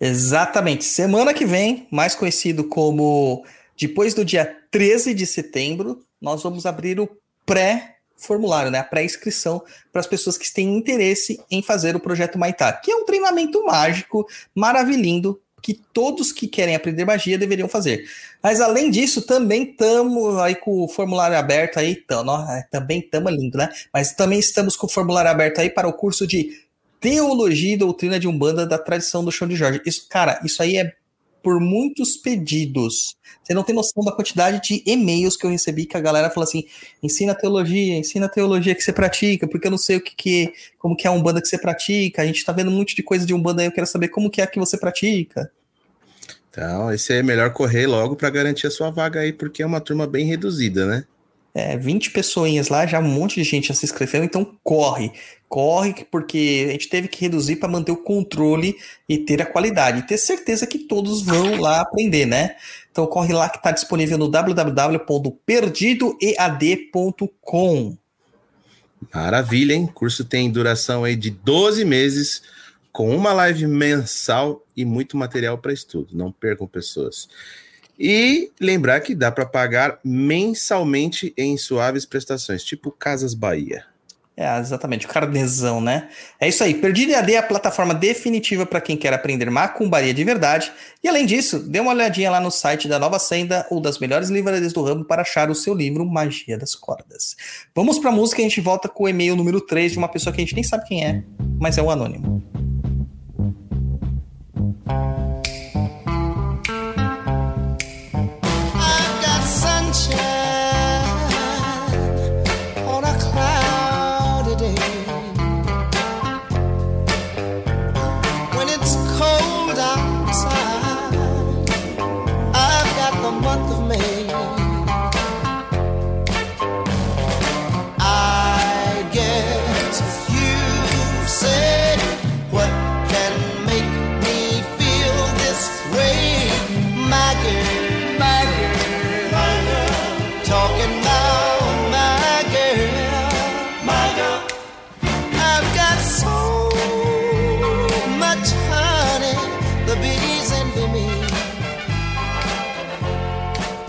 Exatamente. Semana que vem, mais conhecido como depois do dia 13 de setembro, nós vamos abrir o pré-formulário, né? A pré-inscrição para as pessoas que têm interesse em fazer o projeto Maitá, que é um treinamento mágico, maravilhoso, que todos que querem aprender magia deveriam fazer. Mas além disso, também estamos aí com o formulário aberto aí, então, é, também estamos lindo, né? Mas também estamos com o formulário aberto aí para o curso de Teologia e Doutrina de Umbanda da tradição do Chão de Jorge. Isso, cara, isso aí é por muitos pedidos. Você não tem noção da quantidade de e-mails que eu recebi que a galera fala assim: ensina teologia, ensina teologia que você pratica, porque eu não sei o que, que como que é a Umbanda que você pratica. A gente tá vendo um monte de coisa de Umbanda aí, eu quero saber como que é que você pratica. Então, esse é melhor correr logo para garantir a sua vaga aí, porque é uma turma bem reduzida, né? É, 20 pessoinhas lá, já um monte de gente já se inscreveu, então corre. Corre, porque a gente teve que reduzir para manter o controle e ter a qualidade. E ter certeza que todos vão lá aprender, né? Então corre lá que está disponível no www.perdidoead.com. Maravilha, hein? O curso tem duração aí de 12 meses, com uma live mensal e muito material para estudo. Não percam pessoas. E lembrar que dá para pagar mensalmente em suaves prestações, tipo Casas Bahia. É, exatamente, o carnezão, né? É isso aí. Perdido EAD é a plataforma definitiva para quem quer aprender macumbaria de verdade. E além disso, dê uma olhadinha lá no site da Nova Senda ou das melhores livrarias do ramo para achar o seu livro Magia das Cordas. Vamos para a música e a gente volta com o e-mail número 3 de uma pessoa que a gente nem sabe quem é, mas é o anônimo.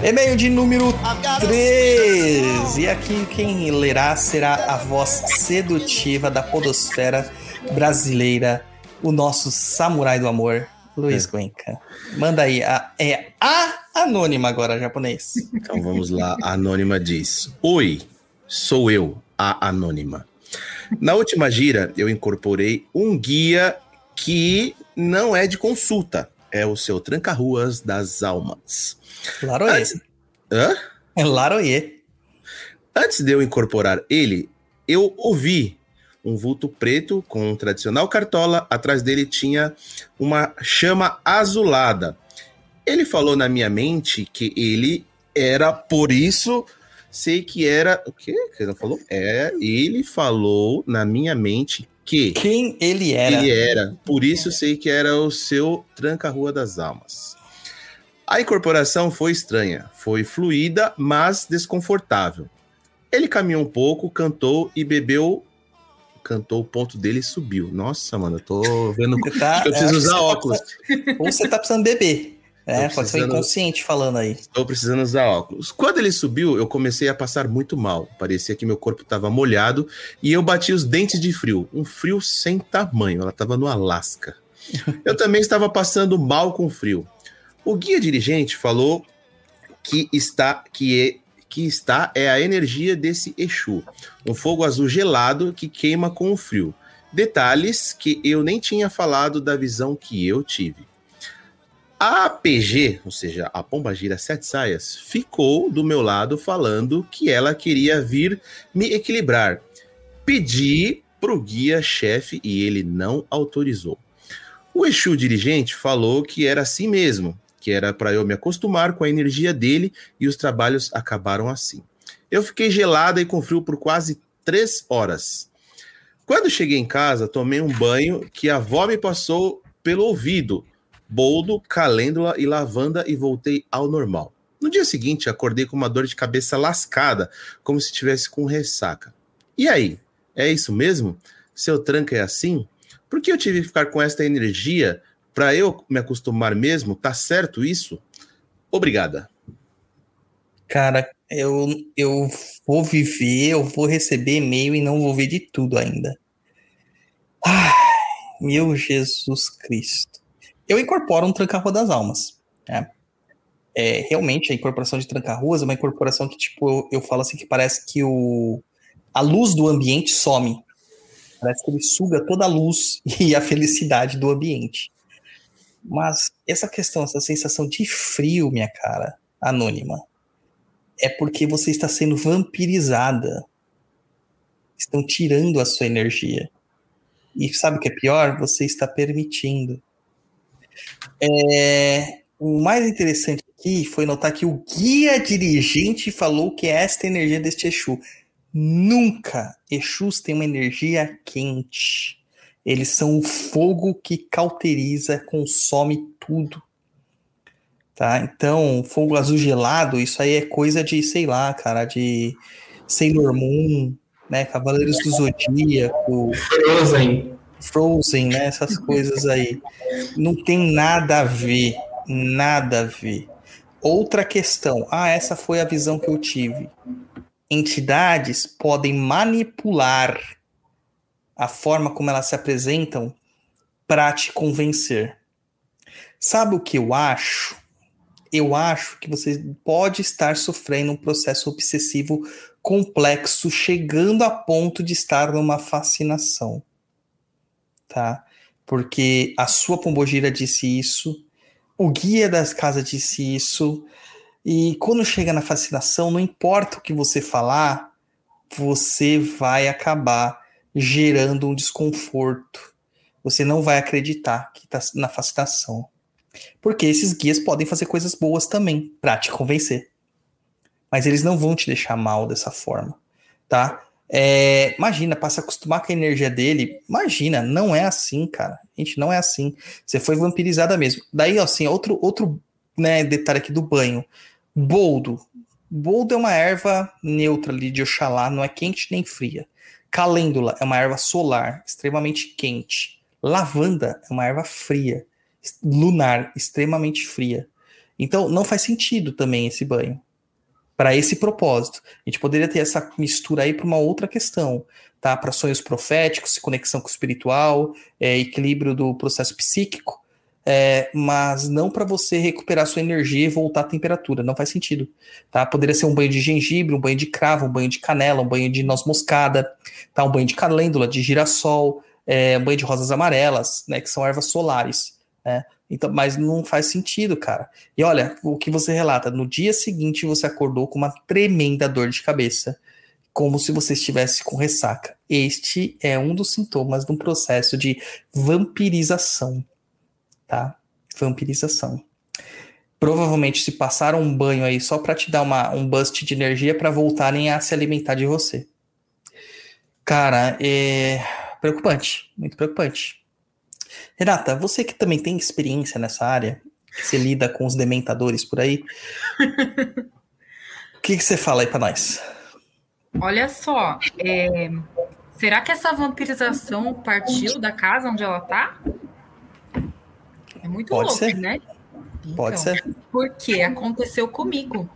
E-mail de número 3. E aqui quem lerá será a voz sedutiva da podosfera brasileira, o nosso samurai do amor, Luiz é. Guenca. Manda aí, a, é a anônima agora, japonês. Então vamos lá, a anônima diz: Oi, sou eu, a anônima. Na última gira, eu incorporei um guia que não é de consulta, é o seu Tranca-Ruas das Almas. Laroye. Antes... Hã? É Laroye. Antes de eu incorporar ele, eu ouvi um vulto preto com um tradicional cartola. Atrás dele tinha uma chama azulada. Ele falou na minha mente que ele era por isso. Sei que era. O quê? que ele falou? É, ele falou na minha mente que. Quem ele era? Ele era. Por isso sei que era o seu Tranca-Rua das Almas. A incorporação foi estranha, foi fluida, mas desconfortável. Ele caminhou um pouco, cantou e bebeu. Cantou, o ponto dele subiu. Nossa, mano, eu tô vendo. [LAUGHS] Tá, eu preciso usar tá óculos. Ou você tá precisando beber. É, pode ser inconsciente falando aí. Estou precisando usar óculos. Quando ele subiu, eu comecei a passar muito mal. Parecia que meu corpo estava molhado e eu bati os dentes de frio. Um frio sem tamanho. Ela estava no Alasca. [LAUGHS] Eu também estava passando mal com frio. O guia dirigente falou que está que é que está é a energia desse Exu, um fogo azul gelado que queima com o frio. Detalhes que eu nem tinha falado da visão que eu tive. A APG, ou seja, a Pomba Gira Sete Saias, ficou do meu lado falando que ela queria vir me equilibrar. Pedi pro guia chefe e ele não autorizou. O Exu dirigente falou que era assim mesmo, que era para eu me acostumar com a energia dele e os trabalhos acabaram assim. Eu fiquei gelada e com frio por quase três horas. Quando cheguei em casa, tomei um banho que a avó me passou pelo ouvido, boldo, calêndula e lavanda e voltei ao normal. No dia seguinte, acordei com uma dor de cabeça lascada, como se tivesse com ressaca. E aí? É isso mesmo? Seu tranca é assim? Por que eu tive que ficar com esta energia para eu me acostumar mesmo? Tá certo isso? Obrigada. Cara, eu, eu vou viver, eu vou receber e-mail e não vou ver de tudo ainda. Ai, meu Jesus Cristo. Eu incorporo um tranca-rua das almas. Né? É, realmente, a incorporação de tranca-ruas é uma incorporação que, tipo, eu, eu falo assim que parece que o, a luz do ambiente some. Parece que ele suga toda a luz [LAUGHS] e a felicidade do ambiente. Mas essa questão, essa sensação de frio, minha cara, anônima, é porque você está sendo vampirizada. Estão tirando a sua energia. E sabe o que é pior? Você está permitindo. É, o mais interessante aqui foi notar que o guia dirigente falou que é esta energia deste Exu. Nunca Exus têm uma energia quente. Eles são o fogo que cauteriza, consome tudo. Tá? Então, fogo azul gelado, isso aí é coisa de, sei lá, cara, de Sailor Moon, né? Cavaleiros do Zodíaco. Frozen. Frozen, né? Essas coisas aí. Não tem nada a ver. Nada a ver. Outra questão. Ah, essa foi a visão que eu tive entidades podem manipular a forma como elas se apresentam para te convencer. Sabe o que eu acho? Eu acho que você pode estar sofrendo um processo obsessivo complexo, chegando a ponto de estar numa fascinação. Tá? Porque a sua pombogira disse isso, o guia das casas disse isso, e quando chega na fascinação, não importa o que você falar, você vai acabar gerando um desconforto. Você não vai acreditar que está na fascinação. Porque esses guias podem fazer coisas boas também para te convencer. Mas eles não vão te deixar mal dessa forma, tá? É, imagina, para se acostumar com a energia dele. Imagina, não é assim, cara. Gente, não é assim. Você foi vampirizada mesmo. Daí, assim, outro, outro né, detalhe aqui do banho. Boldo. Boldo é uma erva neutra ali de Oxalá, não é quente nem fria. Calêndula é uma erva solar, extremamente quente. Lavanda é uma erva fria, lunar, extremamente fria. Então não faz sentido também esse banho. Para esse propósito. A gente poderia ter essa mistura aí para uma outra questão, tá? Para sonhos proféticos, conexão com o espiritual, é, equilíbrio do processo psíquico é, mas não para você recuperar sua energia e voltar à temperatura, não faz sentido, tá? Poderia ser um banho de gengibre, um banho de cravo, um banho de canela, um banho de noz moscada, tá? Um banho de calêndula, de girassol, é, um banho de rosas amarelas, né? Que são ervas solares, né? Então, mas não faz sentido, cara. E olha, o que você relata, no dia seguinte você acordou com uma tremenda dor de cabeça, como se você estivesse com ressaca. Este é um dos sintomas de um processo de vampirização tá? Vampirização. Provavelmente se passaram um banho aí só para te dar uma, um bust de energia para voltarem a se alimentar de você. Cara, é preocupante, muito preocupante. Renata, você que também tem experiência nessa área, você lida com os dementadores por aí, [LAUGHS] o que, que você fala aí para nós? Olha só, é... será que essa vampirização partiu da casa onde ela tá? É muito Pode louco, ser. né? Pode então, ser. Porque aconteceu comigo.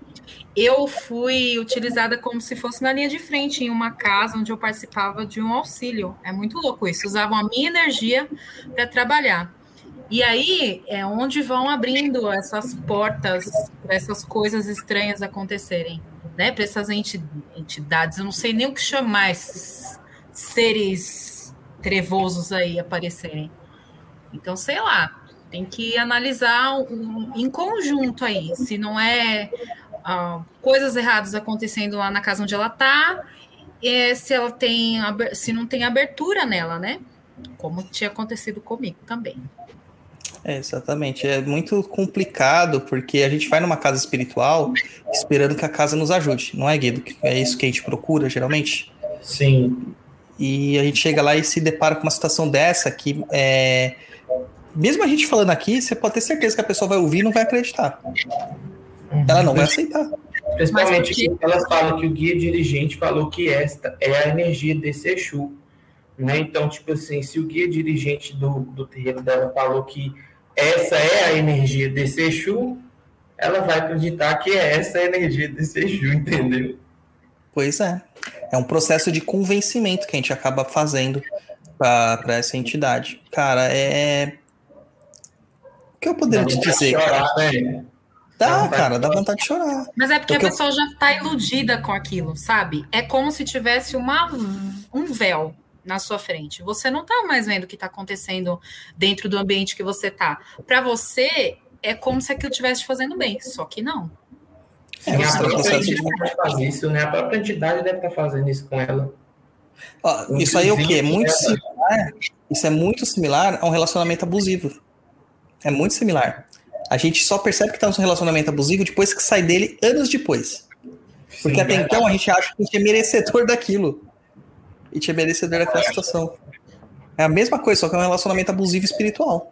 Eu fui utilizada como se fosse na linha de frente em uma casa onde eu participava de um auxílio. É muito louco isso. Usavam a minha energia para trabalhar. E aí é onde vão abrindo essas portas para essas coisas estranhas acontecerem, né? Para essas entidades, eu não sei nem o que chamar esses seres trevosos aí aparecerem. Então, sei lá, tem que analisar um, em conjunto aí, se não é uh, coisas erradas acontecendo lá na casa onde ela está, se ela tem se não tem abertura nela, né? Como tinha acontecido comigo também. É, exatamente. É muito complicado porque a gente vai numa casa espiritual esperando que a casa nos ajude, não é, Guido? É isso que a gente procura geralmente? Sim. E a gente chega lá e se depara com uma situação dessa que é. Mesmo a gente falando aqui, você pode ter certeza que a pessoa vai ouvir e não vai acreditar. Ela não vai aceitar. Principalmente que elas falam que o guia dirigente falou que esta é a energia desse Exu. Né? Então, tipo assim, se o guia dirigente do, do terreiro dela falou que essa é a energia desse Exu, ela vai acreditar que é essa a energia desse Exu, entendeu? Pois é. É um processo de convencimento que a gente acaba fazendo para essa entidade. Cara, é. O que eu poderia te dizer? Chorar, cara? Né? Dá, cara, dá vontade de chorar. Mas é porque, porque a pessoa eu... já está iludida com aquilo, sabe? É como se tivesse uma, um véu na sua frente. Você não está mais vendo o que está acontecendo dentro do ambiente que você está. Para você, é como se aquilo estivesse fazendo bem, só que não. É, a própria entidade faz isso, né? A própria entidade deve estar tá fazendo isso com ela. Ó, isso aí é o quê? É muito similar. Isso é muito similar a um relacionamento abusivo. É muito similar. A gente só percebe que está num relacionamento abusivo depois que sai dele anos depois. Porque Sim, até então a gente acha que a gente é merecedor daquilo. E te é merecedor daquela situação. É a mesma coisa, só que é um relacionamento abusivo espiritual.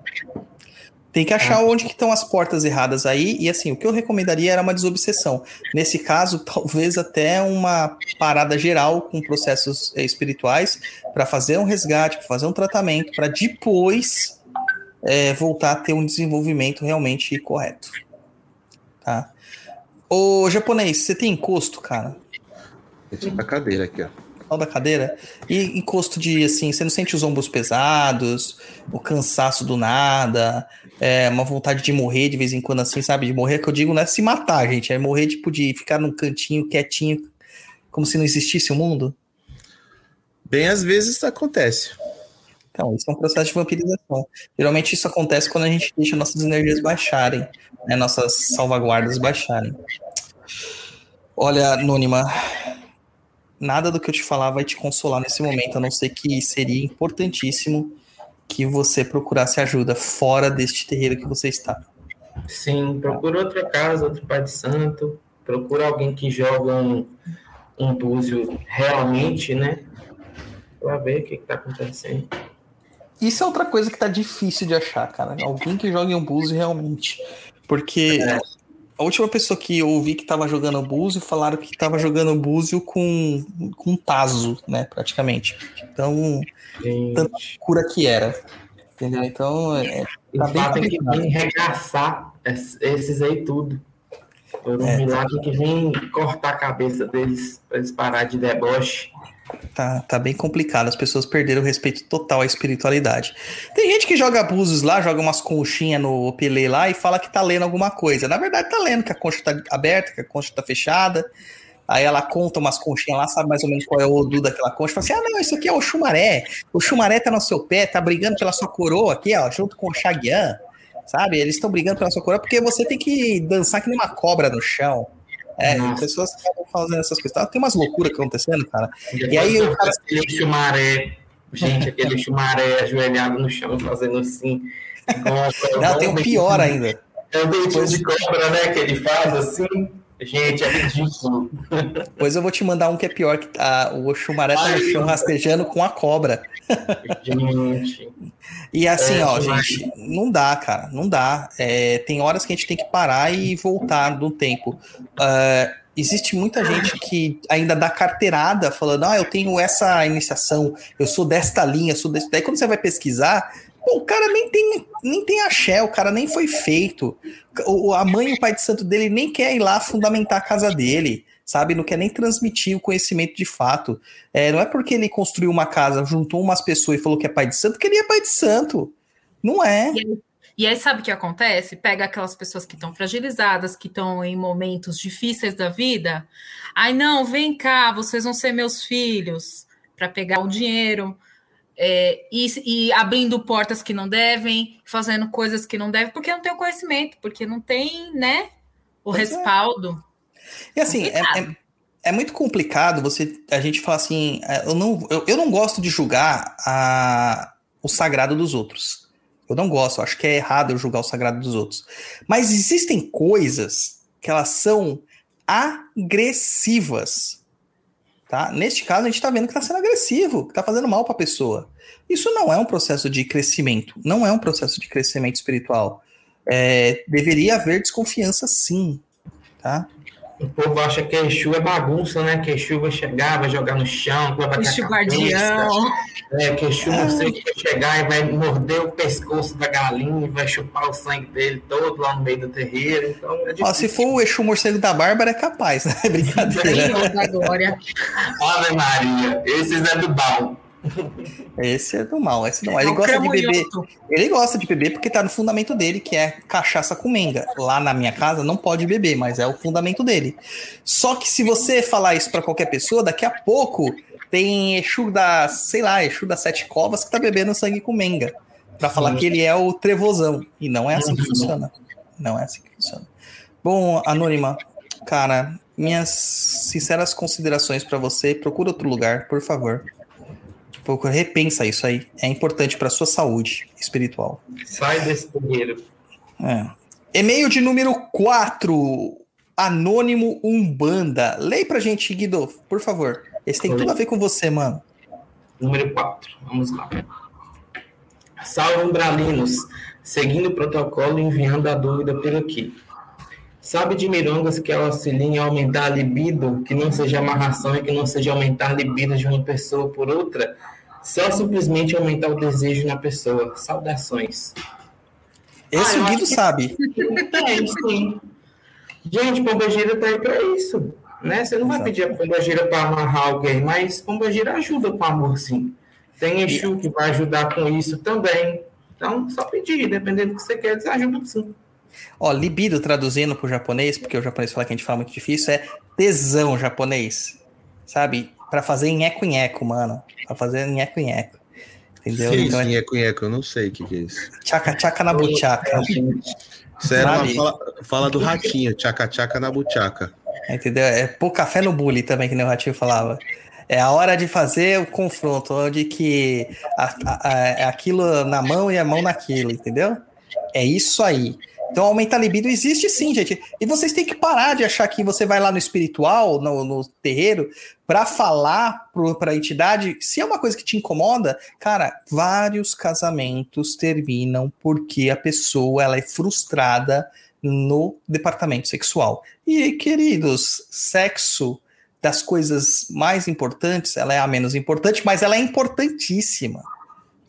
Tem que achar onde que estão as portas erradas aí, e assim, o que eu recomendaria era uma desobsessão. Nesse caso, [LAUGHS] talvez até uma parada geral com processos eh, espirituais para fazer um resgate, para fazer um tratamento, para depois é, voltar a ter um desenvolvimento realmente correto. Tá? Ô, japonês, você tem encosto, cara? Esse a cadeira aqui, ó da cadeira. E encosto de, assim, você não sente os ombros pesados, o cansaço do nada, é, uma vontade de morrer de vez em quando, assim, sabe? De morrer, que eu digo não é se matar, gente, é morrer, tipo, de ficar num cantinho quietinho, como se não existisse o mundo. Bem, às vezes acontece. Então, isso é um processo de vampirização. Geralmente isso acontece quando a gente deixa nossas energias baixarem, né, nossas salvaguardas baixarem. Olha, Nônima, nada do que eu te falar vai te consolar nesse momento, a não ser que seria importantíssimo que você procurasse ajuda fora deste terreiro que você está. Sim, procura outra casa, outro pai de santo, procura alguém que joga um, um búzio realmente, né? Pra ver o que, está acontecendo. Isso é outra coisa que tá difícil de achar, cara. Alguém que jogue um búzio realmente. Porque é. A última pessoa que eu ouvi que tava jogando búzio falaram que tava jogando búzio com, com taso, né, praticamente. Então, Gente. tanta cura que era. Entendeu? Então, é, tá bem é que vem regaçar esses aí tudo. Por um é, milagre que vem cortar a cabeça deles para eles parar de deboche. Tá, tá bem complicado. As pessoas perderam o respeito total à espiritualidade. Tem gente que joga abusos lá, joga umas conchinhas no opelê lá e fala que tá lendo alguma coisa. Na verdade, tá lendo que a concha tá aberta, que a concha tá fechada. Aí ela conta umas conchinhas lá, sabe mais ou menos qual é o odu daquela concha. Fala assim: ah, não, isso aqui é o chumaré. O chumaré tá no seu pé, tá brigando pela sua coroa aqui, ó, junto com o Xaguian. Sabe? Eles estão brigando pela sua coroa porque você tem que dançar que nem uma cobra no chão. É, Nossa. pessoas acabam fazendo essas coisas. Tá, tem umas loucuras acontecendo, cara. E, e aí o cara. Aquele chumaré, gente, aquele chumaré ajoelhado no chão, fazendo assim. Nossa, Não, tem um pior ainda. É o dentinho de cobra, né? Que ele faz assim. Gente, é ridículo. Pois eu vou te mandar um que é pior, que tá, o Xumaré tá no chão rastejando com a cobra. Gente. e assim, é, ó, gente, não dá, cara, não dá. É, tem horas que a gente tem que parar e voltar no tempo. Uh, existe muita gente que ainda dá carteirada falando, ah, eu tenho essa iniciação, eu sou desta linha, sou desta. Daí quando você vai pesquisar, Pô, o cara nem tem, nem tem axé, o cara nem foi feito. O, a mãe e o pai de santo dele nem quer ir lá fundamentar a casa dele, sabe? Não quer nem transmitir o conhecimento de fato. É, não é porque ele construiu uma casa, juntou umas pessoas e falou que é pai de santo, que ele é pai de santo. Não é. E aí, sabe o que acontece? Pega aquelas pessoas que estão fragilizadas, que estão em momentos difíceis da vida. Ai, não, vem cá, vocês vão ser meus filhos, para pegar o dinheiro é, e, e, abrindo portas que não devem, fazendo coisas que não devem, porque não tem o conhecimento, porque não tem, né, o pois é. respaldo. É. E assim, é, é, é, muito complicado você a gente falar assim, é, eu não, eu, eu não gosto de julgar a, o sagrado dos outros. Eu não gosto, eu acho que é errado eu julgar o sagrado dos outros. Mas existem coisas que elas são agressivas. Tá? Neste caso, a gente está vendo que está sendo agressivo, que está fazendo mal para a pessoa. Isso não é um processo de crescimento, não é um processo de crescimento espiritual. É, deveria haver desconfiança, sim. Tá? O povo acha que Exu é bagunça, né? Que Exu vai chegar, vai jogar no chão, vai bater Exu guardião. É, que Exu não sei que vai chegar e vai morder o pescoço da galinha e vai chupar o sangue dele todo lá no meio do terreiro. Então, é Ó, se for o Exu morcego da Bárbara, é capaz, né? [LAUGHS] Brincadeira. Senhor da glória. Ave Maria, esses é do bal. Esse é do mal, esse não. Ele É o gosta de beber. Ele gosta de beber porque tá no fundamento dele, que é cachaça com menga. Lá na minha casa não pode beber, mas é o fundamento dele. Só que se você falar isso pra qualquer pessoa, daqui a pouco tem Exu da, sei lá, Exu das Sete Covas que tá bebendo sangue com menga. Pra falar que ele é o trevosão. E não é assim que funciona. Não é assim que funciona. Bom, Anônima, cara, minhas sinceras considerações pra você. Procura outro lugar, por favor. Procura, repensa isso aí. É importante pra sua saúde espiritual. Sai desse terreiro. É. E-mail de número 4. Anônimo Umbanda. Leia pra gente, Guido, por favor. Esse tem tudo a ver com você, mano. Número 4. Vamos lá. Salve umbralinos. Seguindo o protocolo, enviando a dúvida por aqui. Sabe de mirongas que auxiliem a aumentar a libido, que não seja amarração e que não seja aumentar a libido de uma pessoa por outra? Só simplesmente aumentar o desejo na pessoa. Saudações. Esse Ah, o Guido que- sabe. Tem, sim. Gente, pombagira tá aí pra isso. Né? Você não vai Exato. pedir a pombagira para amarrar alguém, mas pombagira ajuda com amor, sim. Tem Exu que vai ajudar com isso também. Então, só pedir, dependendo do que você quer, eles ajudam sim. Ó, libido traduzindo pro japonês, porque o japonês fala que a gente fala muito difícil, é tesão japonês. Sabe? Pra fazer nheco-nheco, mano. Pra fazer nheco-nheco. Entendeu? Que Então isso, é nheco, nheco, eu não sei o que, que é isso. tchaca-tchaca na buchaca. Isso era uma fala, fala do ratinho, tchaca-tchaca na buchaca. Entendeu? É pôr café no bully também, que nem o Ratinho falava. É a hora de fazer o confronto, onde que a- a- a- é aquilo na mão e a mão naquilo, entendeu? É isso aí. Então, aumentar a libido existe sim, gente. E vocês têm que parar de achar que você vai lá no espiritual, no, no terreiro, para falar para a entidade. Se é uma coisa que te incomoda, cara, vários casamentos terminam porque a pessoa ela é frustrada no departamento sexual. E, queridos, sexo das coisas mais importantes, ela é a menos importante, mas ela é importantíssima.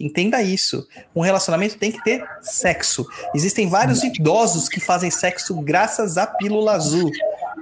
Entenda isso. Um relacionamento tem que ter sexo. Existem vários idosos que fazem sexo graças à pílula azul.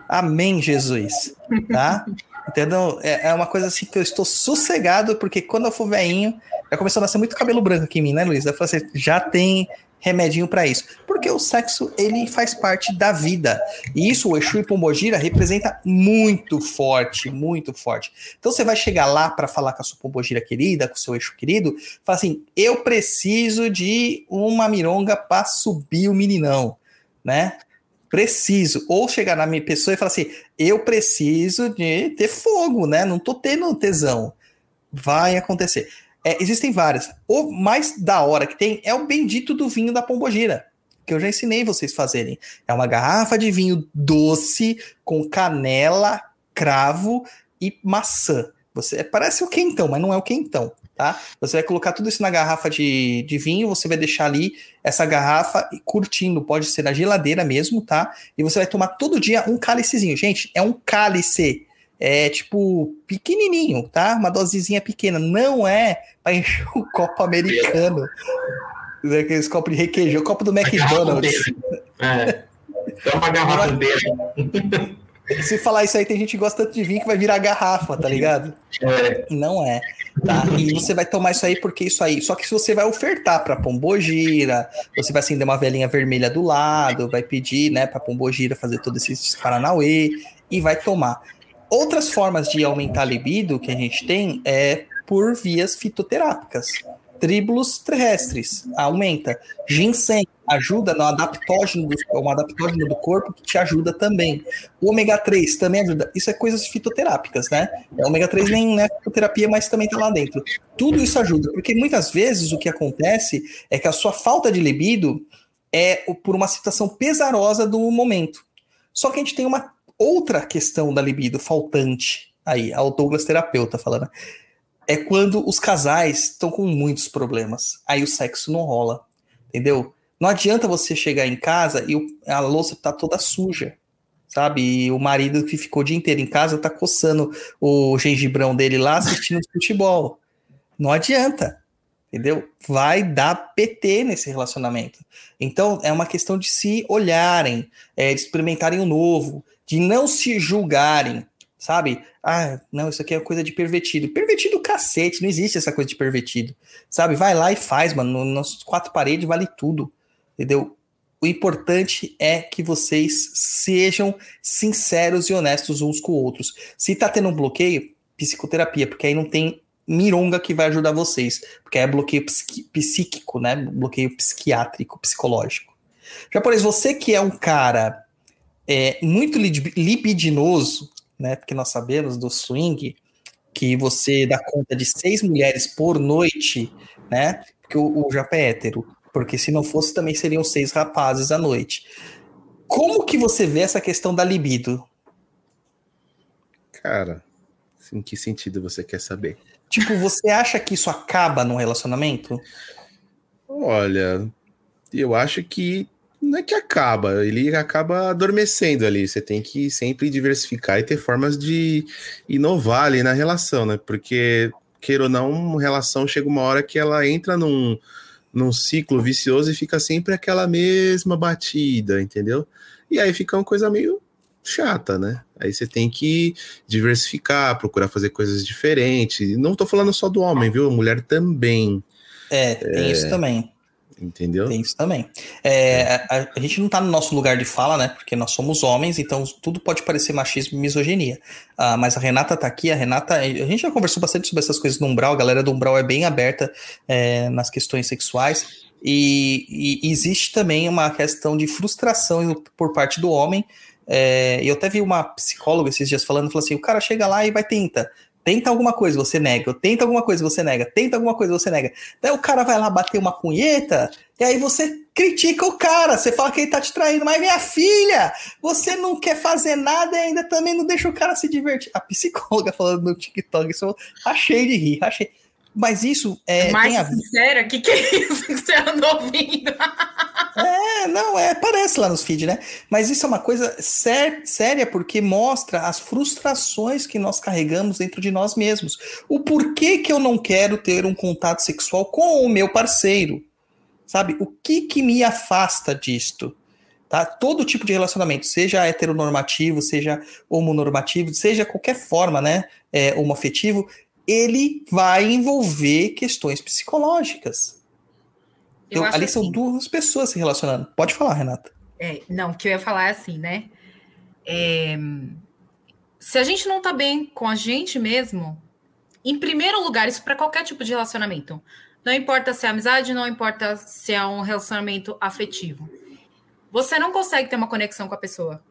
Amém, Jesus. Tá? Entendeu? É, é uma coisa assim que eu estou sossegado, porque quando eu for veinho, já começou a nascer muito cabelo branco aqui em mim, né, Luiz? Eu falei assim, já tem remedinho para isso. Porque o sexo, ele faz parte da vida. E isso, o Exu e Pombogira representa muito forte, muito forte. Então você vai chegar lá para falar com a sua Pombogira querida, com o seu Exu querido, fala assim: "Eu preciso de uma mironga para subir o meninão", né? Preciso. Ou chegar na minha pessoa e falar assim: "Eu preciso de ter fogo, né? Não tô tendo tesão". Vai acontecer. É, existem várias. O mais da hora que tem é o bendito do vinho da Pombogira, que eu já ensinei vocês fazerem. É uma garrafa de vinho doce com canela, cravo e maçã. Você parece o quentão, mas não é o quentão, tá? Você vai colocar tudo isso na garrafa de, de vinho, você vai deixar ali essa garrafa curtindo, pode ser na geladeira mesmo, tá? E você vai tomar todo dia um cálicezinho. Gente, é um cálice é tipo pequenininho, tá? Uma dosezinha pequena. Não é para encher o [LAUGHS] copo americano. Aqueles copos de requeijão, o copo do McDonald's. É. Toma a garrafa dele. [LAUGHS] Se falar isso aí, tem gente que gosta tanto de vinho que vai virar garrafa, tá ligado? É. Não é, tá? E você vai tomar isso aí porque isso aí. Só que se você vai ofertar pra Pombogira, você vai acender uma velhinha vermelha do lado, vai pedir, né, pra Pombogira fazer todo esse Paranauê e vai tomar. Outras formas de aumentar a libido que a gente tem é por vias fitoterápicas. Tríbulos terrestres, aumenta. Ginseng, ajuda no adaptógeno, do, é um adaptógeno do corpo que te ajuda também. O ômega 3 também ajuda. Isso é coisas fitoterápicas, né? O ômega 3 nem é fitoterapia, mas também tá lá dentro. Tudo isso ajuda, porque muitas vezes o que acontece é que a sua falta de libido é por uma situação pesarosa do momento. Só que a gente tem uma outra questão da libido faltante aí, a Douglas terapeuta falando. É quando os casais estão com muitos problemas. Aí o sexo não rola, entendeu? Não adianta você chegar em casa e a louça tá toda suja, sabe? E o marido que ficou o dia inteiro em casa tá coçando o gengibrão dele lá assistindo [LAUGHS] futebol. Não adianta, entendeu? Vai dar PT nesse relacionamento. Então é uma questão de se olharem, é, de experimentarem o novo, de não se julgarem, sabe? Ah, não, isso aqui é coisa de pervertido. Pervertido cacete, não existe essa coisa de pervertido, sabe? Vai lá e faz, mano. Nas quatro paredes vale tudo, entendeu? O importante é que vocês sejam sinceros e honestos uns com outros. Se tá tendo um bloqueio, psicoterapia, porque aí não tem mironga que vai ajudar vocês, porque é bloqueio psíquico, né? Bloqueio psiquiátrico, psicológico. Exemplo, você que é um cara é, muito libidinoso, né? Porque nós sabemos do swing que você dá conta de seis mulheres por noite, né? Porque o, o Japa é hétero. Porque se não fosse, também seriam seis rapazes à noite. Como que você vê essa questão da libido? Cara, em que sentido você quer saber? Tipo, você acha que isso acaba num relacionamento? Olha, eu acho que não é que acaba, ele acaba adormecendo ali. Você tem que sempre diversificar e ter formas de inovar ali na relação, né? Porque, queira ou não, uma relação chega uma hora que ela entra num, num ciclo vicioso e fica sempre aquela mesma batida, entendeu? E aí fica uma coisa meio chata, né? Aí você tem que diversificar, procurar fazer coisas diferentes. Não tô falando só do homem, viu? A mulher também. É, tem é... isso também. Entendeu? Tem isso também. É, a, a, gente não tá no nosso lugar de fala, né? Porque nós somos homens, então tudo pode parecer machismo e misoginia. Uh, mas a Renata tá aqui, a Renata. A gente já conversou bastante sobre essas coisas no Umbral, a galera do Umbral é bem aberta é, nas questões sexuais. E, e, existe também uma questão de frustração por parte do homem. É, eu até vi uma psicóloga esses dias falando, falou assim: o cara chega lá e vai tenta Tenta alguma coisa, você nega. Tenta alguma coisa, você nega. Tenta alguma coisa, você nega. Daí o cara vai lá bater uma punheta, e aí você critica o cara. Você fala que ele tá te traindo. Mas minha filha, você não quer fazer nada e ainda também não deixa o cara se divertir. A psicóloga falando no TikTok, isso eu achei de rir, achei. Mas isso é. Mais a... sincera, o que, que é isso que você andou ouvindo? é, não, é, parece lá nos feed, né? Mas isso é uma coisa sé séria porque mostra as frustrações que nós carregamos dentro de nós mesmos. O porquê que eu não quero ter um contato sexual com o meu parceiro. Sabe? O que que me afasta disto? Tá? Todo tipo de relacionamento, seja heteronormativo, seja homonormativo, seja qualquer forma, né? É, homoafetivo, ele vai envolver questões psicológicas. Então, ali são assim, duas pessoas se relacionando. Pode falar, Renata. É, não, o que eu ia falar é assim, né? É, se a gente não tá bem com a gente mesmo, em primeiro lugar, isso para qualquer tipo de relacionamento. Não importa se é amizade, não importa se é um relacionamento afetivo. Você não consegue ter uma conexão com a pessoa.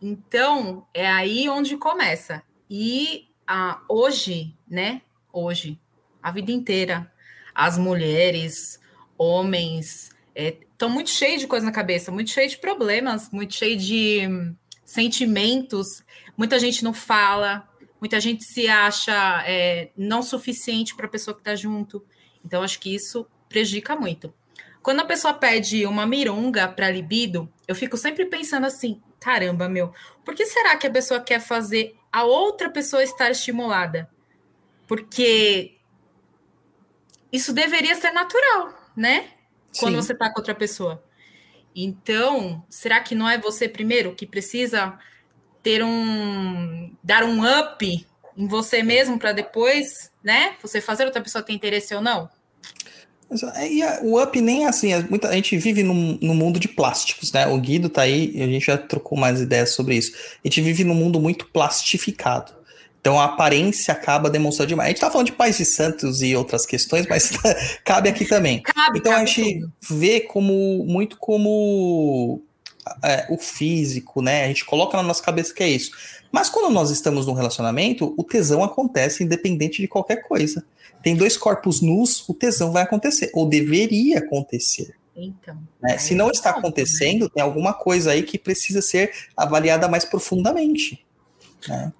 Então, é aí onde começa. E a, hoje, né? Hoje, a vida inteira, as mulheres, homens, estão é, muito cheios de coisa na cabeça, muito cheios de problemas, muito cheios de hum, sentimentos. Muita gente não fala, muita gente se acha é, não suficiente para a pessoa que está junto. Então, acho que isso prejudica muito. Quando a pessoa pede uma mironga para libido, eu fico sempre pensando assim: caramba, meu, por que será que a pessoa quer fazer a outra pessoa estar estimulada. Porque isso deveria ser natural, né? Quando Sim. você está com outra pessoa. Então, será que não é você primeiro que precisa ter um dar um up em você mesmo para depois, né? Você fazer outra pessoa ter interesse ou não? E o up nem é assim, muita, a gente vive num, num, mundo de plásticos, né? O Guido tá aí, a gente já trocou mais ideias sobre isso. A gente vive num mundo muito plastificado. Então a aparência acaba demonstrando demais. A gente tá falando de pais de santos e outras questões, mas [LAUGHS] cabe aqui também. Cabe, então cabe a gente tudo. vê como muito como é, o físico, né? A gente coloca na nossa cabeça que é isso. Mas quando nós estamos num relacionamento, o tesão acontece independente de qualquer coisa. Tem dois corpos nus, o tesão vai acontecer, ou deveria acontecer. Então. Né? Se não está acontecendo, tem alguma coisa aí que precisa ser avaliada mais profundamente. Né?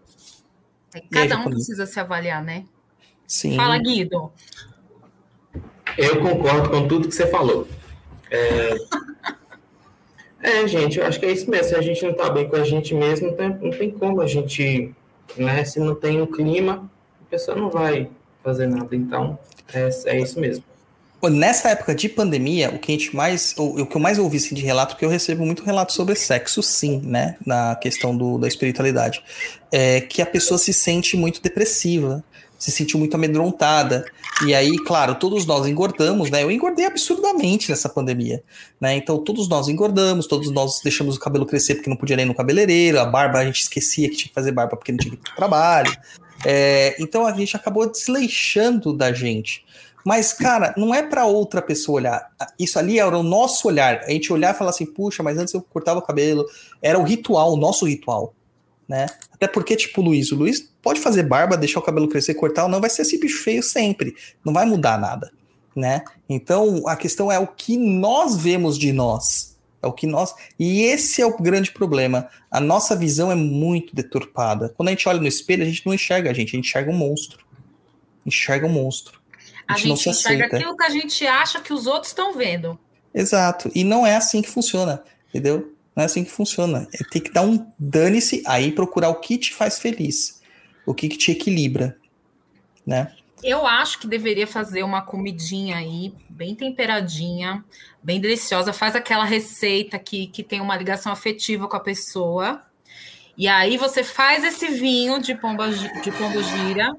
Cada aí, um precisa se avaliar, né? Sim. Fala, Guido. Eu concordo com tudo que você falou. É... é, gente, eu acho que é isso mesmo. Se a gente não está bem com a gente mesmo, não tem, não tem como a gente, né? Se não tem o um clima, a pessoa não vai fazer nada. Então, é, é isso mesmo. Nessa época de pandemia, o que a gente mais, o, o que eu mais ouvi assim, de relato, porque eu recebo muito relato sobre sexo, sim, né, na questão do, da espiritualidade, é que a pessoa se sente muito depressiva, se sentiu muito amedrontada. E aí, claro, todos nós engordamos, né? Eu engordei absurdamente nessa pandemia, né? Então, todos nós engordamos, todos nós deixamos o cabelo crescer porque não podia nem no cabeleireiro, a barba a gente esquecia que tinha que fazer barba porque não tinha que ir pro trabalho. É, então, a gente acabou desleixando da gente. Mas, cara, não é para outra pessoa olhar. Isso ali era o nosso olhar. A gente olhar e falar assim, puxa, mas antes eu cortava o cabelo. Era o ritual, o nosso ritual. Né? Até porque, tipo, o Luiz, o Luiz pode fazer barba, deixar o cabelo crescer, cortar não, vai ser esse bicho feio sempre. Não vai mudar nada. Né? Então, a questão é o que nós vemos de nós. É o que nós. E esse é o grande problema. A nossa visão é muito deturpada. Quando a gente olha no espelho, a gente não enxerga a gente, a gente enxerga um monstro. Enxerga um monstro. A gente, a gente enxerga aceita. aquilo que a gente acha que os outros estão vendo. Exato. E não é assim que funciona, entendeu? Não é assim que funciona. É tem que dar um dane-se aí procurar o que te faz feliz, o que, que te equilibra, né? Eu acho que deveria fazer uma comidinha aí, bem temperadinha, bem deliciosa. Faz aquela receita que, que tem uma ligação afetiva com a pessoa. E aí você faz esse vinho de pomba, de pombo gira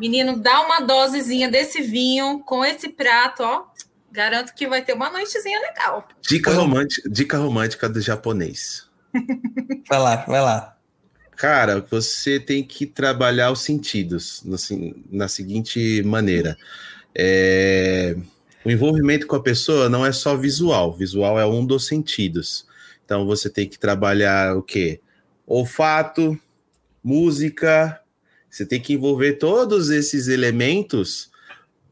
Menino, dá uma dosezinha desse vinho com esse prato, ó. Garanto que vai ter uma noitezinha legal. Dica romântica, dica romântica do japonês. [LAUGHS] vai lá, vai lá. Cara, você tem que trabalhar os sentidos assim, na seguinte maneira. É... O envolvimento com a pessoa não é só visual. Visual é um dos sentidos. Então você tem que trabalhar o quê? Olfato, música, você tem que envolver todos esses elementos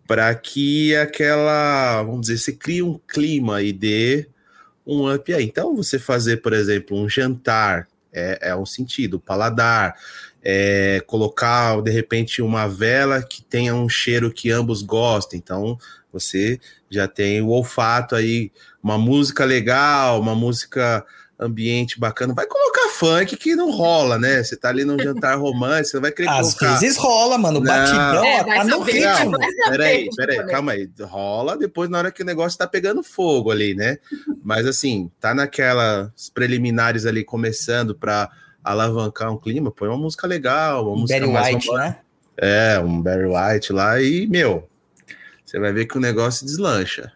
para que aquela, vamos dizer, você crie um clima e dê um up aí. Então, você fazer, por exemplo, um jantar é, é um sentido, paladar, é, colocar de repente uma vela que tenha um cheiro que ambos gostem. Então, você já tem o olfato aí, uma música legal, uma música ambiente bacana. Vai colocar funk que não rola, né? Você tá ali num [LAUGHS] jantar romântico, você vai querer Às colocar... Vezes rola, mano. Batidão, é, tá no ritmo. Peraí, peraí, calma aí. Rola depois na hora que o negócio tá pegando fogo ali, né? Mas assim, tá naquelas preliminares ali começando para alavancar um clima, põe uma música legal, uma música Barry mais White, né? É, um Barry White lá e, meu, você vai ver que o negócio deslancha.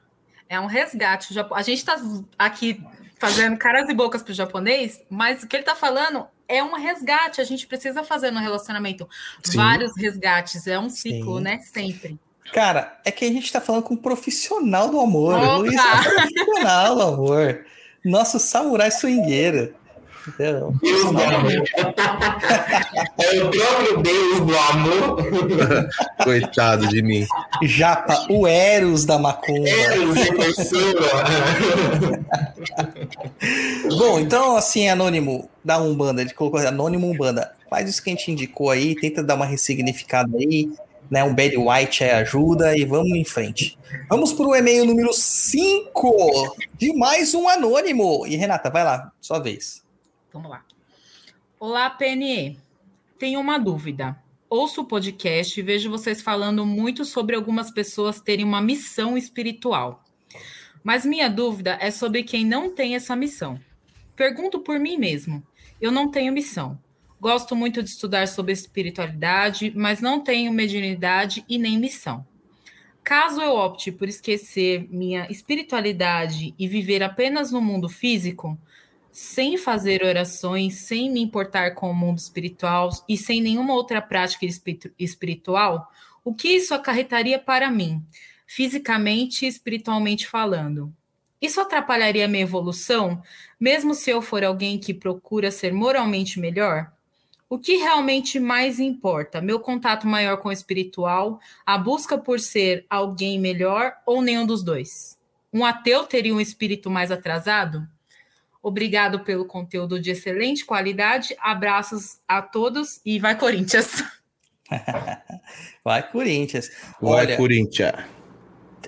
É um resgate. A gente tá aqui fazendo caras e bocas para o japonês, mas o que ele está falando é um resgate. A gente precisa fazer no relacionamento Sim. vários resgates. É um ciclo, Sim. né? Sempre. Cara, é que a gente está falando com um profissional do amor. Opa! Luiz é um profissional do amor. Nosso samurai swingueiro. Deus do amor. [LAUGHS] é o próprio Deus do amor. [LAUGHS] Coitado de mim. Japa, o Eros da macumba. Eros de pessoa. [LAUGHS] Bom, então, assim, Anônimo da Umbanda, ele colocou Anônimo Umbanda. Faz isso que a gente indicou aí, tenta dar uma ressignificada aí, né? Um Barry White aí ajuda e vamos em frente. Vamos para o e-mail número 5 de mais um Anônimo. E Renata, vai lá, sua vez. Vamos lá. Olá, PNE. Tenho uma dúvida. Ouço o podcast e vejo vocês falando muito sobre algumas pessoas terem uma missão espiritual. Mas minha dúvida é sobre quem não tem essa missão. Pergunto por mim mesmo. Eu não tenho missão. Gosto muito de estudar sobre espiritualidade, mas não tenho mediunidade e nem missão. Caso eu opte por esquecer minha espiritualidade e viver apenas no mundo físico, sem fazer orações, sem me importar com o mundo espiritual e sem nenhuma outra prática espiritual, o que isso acarretaria para mim, fisicamente e espiritualmente falando? Isso atrapalharia minha evolução, mesmo se eu for alguém que procura ser moralmente melhor? O que realmente mais importa? Meu contato maior com o espiritual, a busca por ser alguém melhor ou nenhum dos dois? Um ateu teria um espírito mais atrasado? Obrigado pelo conteúdo de excelente qualidade. Abraços a todos e vai Corinthians. [LAUGHS] vai Corinthians. Vai Olha, Corinthians.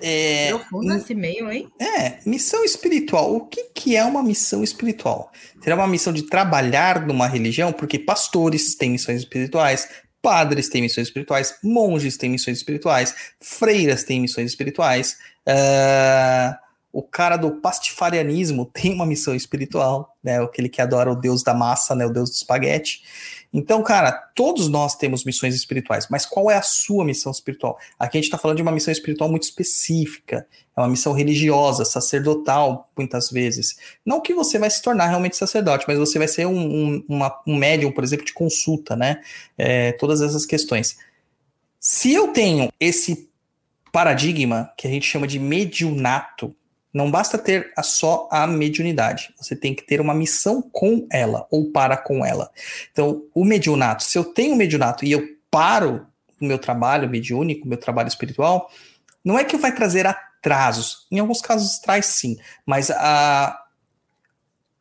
É, Profundo esse meio, hein? É, missão espiritual. O que, que é uma missão espiritual? Será uma missão de trabalhar numa religião? Porque pastores têm missões espirituais, padres têm missões espirituais, monges têm missões espirituais, freiras têm missões espirituais. Uh, o cara do pastifarianismo tem uma missão espiritual, né? Aquele que adora o deus da massa, né? O deus do espaguete. Então, cara, todos nós temos missões espirituais, mas qual é a sua missão espiritual? Aqui a gente está falando de uma missão espiritual muito específica, é uma missão religiosa, sacerdotal, muitas vezes. Não que você vai se tornar realmente sacerdote, mas você vai ser um, um, uma, um médium, por exemplo, de consulta, né? É, todas essas questões. Se eu tenho esse paradigma que a gente chama de mediunato, não basta ter a só a mediunidade, você tem que ter uma missão com ela ou para com ela. Então, o mediunato, se eu tenho mediunato e eu paro o meu trabalho mediúnico, o meu trabalho espiritual, não é que vai trazer atrasos. Em alguns casos traz sim, mas a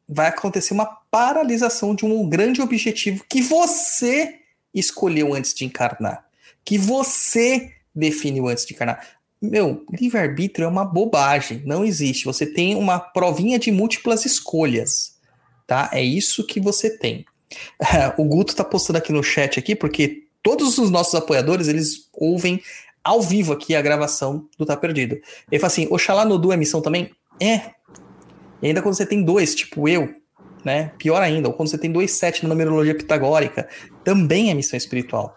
vai acontecer uma paralisação de um grande objetivo que você escolheu antes de encarnar, que você definiu antes de encarnar. Meu, livre-arbítrio é uma bobagem, não existe. Você tem uma provinha de múltiplas escolhas, tá? É isso que você tem. [LAUGHS] o Guto tá postando aqui no chat aqui, porque todos os nossos apoiadores, eles ouvem ao vivo aqui a gravação do Tá Perdido. Ele fala assim, Oxalá no Du é missão também? É. E ainda quando você tem dois, tipo eu, né? Pior ainda, ou quando você tem dois sete na numerologia pitagórica, também é missão espiritual.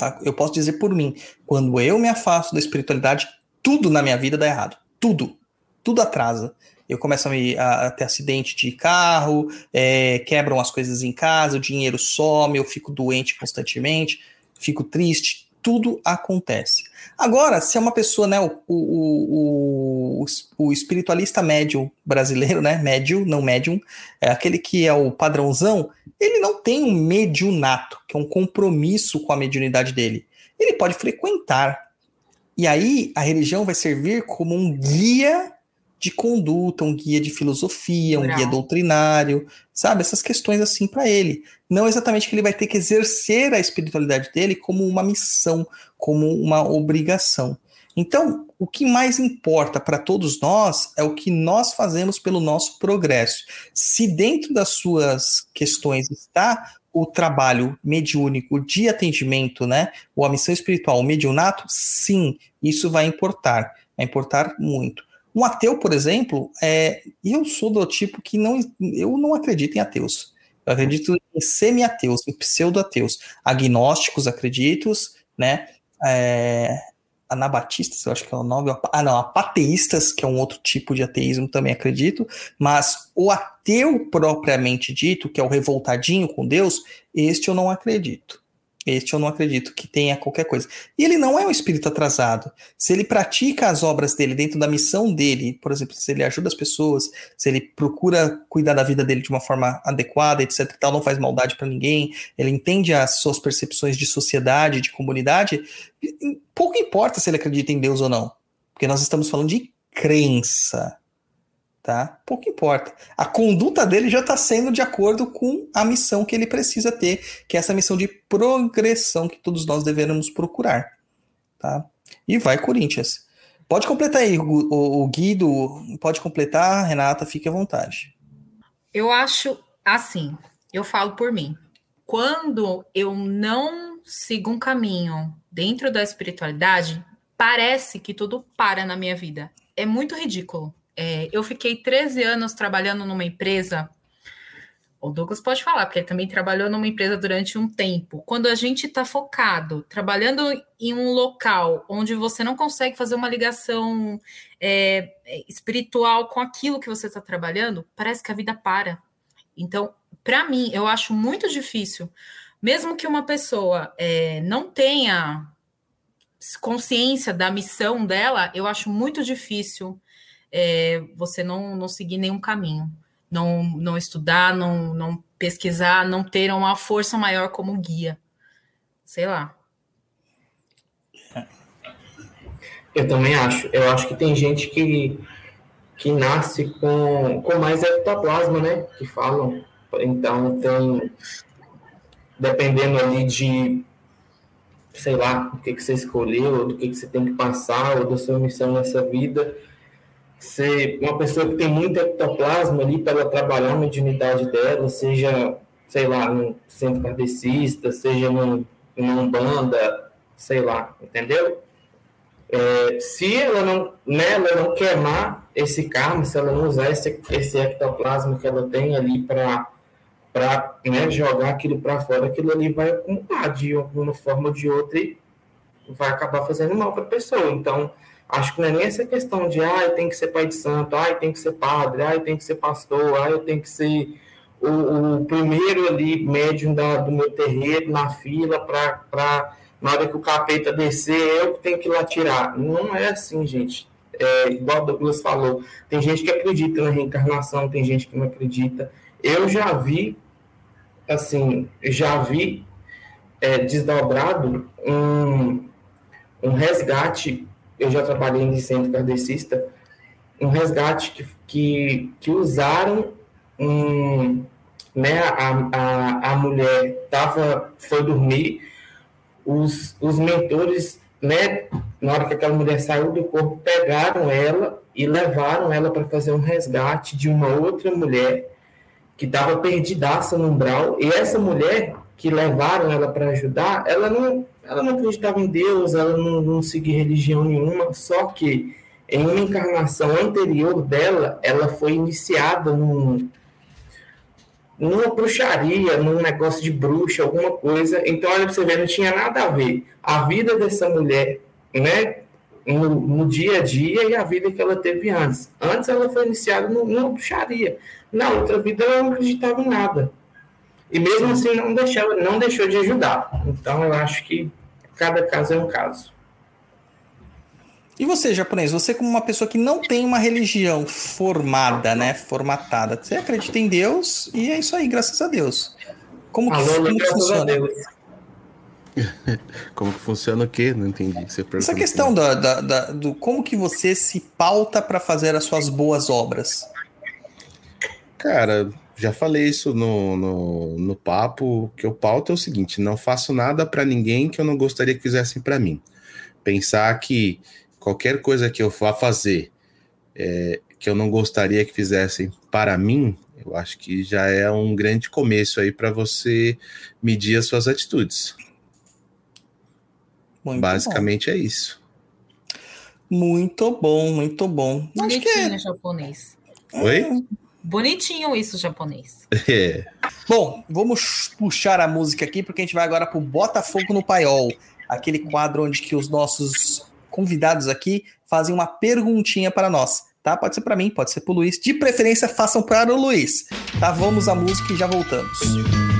Tá? Eu posso dizer por mim, quando eu me afasto da espiritualidade, tudo na minha vida dá errado. Tudo. Tudo atrasa. Eu começo a, me, a, a ter acidente de carro, é, quebram as coisas em casa, o dinheiro some, eu fico doente constantemente, fico triste, tudo acontece. Agora, se é uma pessoa, né, o, o, o, o espiritualista médio brasileiro, né, médio, não médium, é aquele que é o padrãozão, ele não tem um mediunato, que é um compromisso com a mediunidade dele. Ele pode frequentar. E aí a religião vai servir como um guia de conduta, um guia de filosofia, um guia doutrinário, sabe? Essas questões assim para ele. Não exatamente que ele vai ter que exercer a espiritualidade dele como uma missão, como uma obrigação. Então, o que mais importa para todos nós é o que nós fazemos pelo nosso progresso. Se dentro das suas questões está o trabalho mediúnico de atendimento, né, ou a missão espiritual, o mediunato, sim, isso vai importar, vai importar muito. Um ateu, por exemplo, é, eu sou do tipo que não, eu não acredito em ateus. Eu acredito em semi-ateus, em pseudo-ateus, agnósticos, acreditos, né, é, anabatistas, eu acho que é o nome. Ah, não, apateístas, que é um outro tipo de ateísmo, também acredito. Mas o ateu propriamente dito, que é o revoltadinho com Deus, este eu não acredito. Este eu não acredito que tenha qualquer coisa. E ele não é um espírito atrasado. Se ele pratica as obras dele dentro da missão dele, por exemplo, se ele ajuda as pessoas, se ele procura cuidar da vida dele de uma forma adequada, etc, tal, não faz maldade para ninguém, ele entende as suas percepções de sociedade, de comunidade, pouco importa se ele acredita em Deus ou não. Porque nós estamos falando de crença tá? Pouco importa. A conduta dele já está sendo de acordo com a missão que ele precisa ter, que é essa missão de progressão que todos nós devemos procurar, tá? E vai Corinthians. Pode completar aí, o, Guido, pode completar, Renata, fique à vontade. Eu acho assim, eu falo por mim. Quando eu não sigo um caminho dentro da espiritualidade, parece que tudo para na minha vida. É muito ridículo é, eu fiquei 13 anos trabalhando numa empresa. O Douglas pode falar, porque ele também trabalhou numa empresa durante um tempo. Quando a gente está focado, trabalhando em um local onde você não consegue fazer uma ligação é, espiritual com aquilo que você está trabalhando, parece que a vida para. Então, para mim, eu acho muito difícil, mesmo que uma pessoa é, não tenha consciência da missão dela, eu acho muito difícil é, você não, não seguir nenhum caminho, não, não estudar, não, não pesquisar, não ter uma força maior como guia. Sei lá. Eu também acho. Eu acho que tem gente que, que nasce com, com mais ectoplasma, né? Que falam. Então, tem. Dependendo ali de. Sei lá, o que, que você escolheu, do que, que você tem que passar, ou da sua missão nessa vida. Ser uma pessoa que tem muito ectoplasma ali para ela trabalhar a mediunidade dela, seja, sei lá, no centro kardecista, seja num, numa banda, sei lá, entendeu? É, se ela não, né, ela não queimar esse karma, se ela não usar esse, esse ectoplasma que ela tem ali para para né, jogar aquilo para fora, aquilo ali vai acumular de alguma forma ou de outra e vai acabar fazendo mal para a pessoa. Então, acho que não é nem essa questão de, ah, tem que ser pai de santo, ah, tem que ser padre, ah, tem que ser pastor, ah, eu tenho que ser o, o primeiro ali médium da, do meu terreiro na fila para na hora que o capeta descer, eu que tenho que ir lá tirar. Não é assim, gente. É, igual o Douglas falou, tem gente que acredita na reencarnação, tem gente que não acredita. Eu já vi, assim, já vi é, desdobrado um, um resgate, eu já trabalhei em centro kardecista, um resgate que, que, que usaram um, né, a, a, a mulher tava, foi dormir, os, os mentores, né, na hora que aquela mulher saiu do corpo, pegaram ela e levaram ela para fazer um resgate de uma outra mulher que estava perdidaça no umbral. E essa mulher que levaram ela para ajudar, ela não, ela não acreditava em Deus, ela não, não seguia religião nenhuma, só que em uma encarnação anterior dela, ela foi iniciada num, numa bruxaria, num negócio de bruxa, alguma coisa. Então, olha para você ver, não tinha nada a ver a vida dessa mulher, né? No, no, dia a dia e a vida que ela teve antes. Antes ela foi iniciada numa bruxaria. Na outra vida ela não acreditava em nada. E mesmo assim não deixou, não deixou de ajudar. Então eu acho que cada caso é um caso. E você, japonês, você como uma pessoa que não tem uma religião formada, né, formatada, você acredita em Deus e é isso aí, graças a Deus. Como que, Alô, como que funciona? [LAUGHS] como que funciona o quê? Não entendi. Você Essa questão da, da, da, do como que você se pauta para fazer as suas boas obras. Cara, já falei isso no, no, no papo, que o pauta é o seguinte, não faço nada para ninguém que eu não gostaria que fizessem para mim. Pensar que qualquer coisa que eu vá fazer é, que eu não gostaria que fizessem para mim, eu acho que já é um grande começo aí para você medir as suas atitudes. Muito Basicamente bom. é isso. Muito bom, muito bom. Acho que é... japonês. Oi? Bonitinho isso, japonês. É. Bom, vamos puxar a música aqui, porque a gente vai agora para o Botafogo no Paiol, aquele quadro onde que os nossos convidados aqui fazem uma perguntinha para nós, tá? Pode ser para mim, pode ser para o Luiz. De preferência, façam para o Luiz, tá? Vamos à música e já voltamos.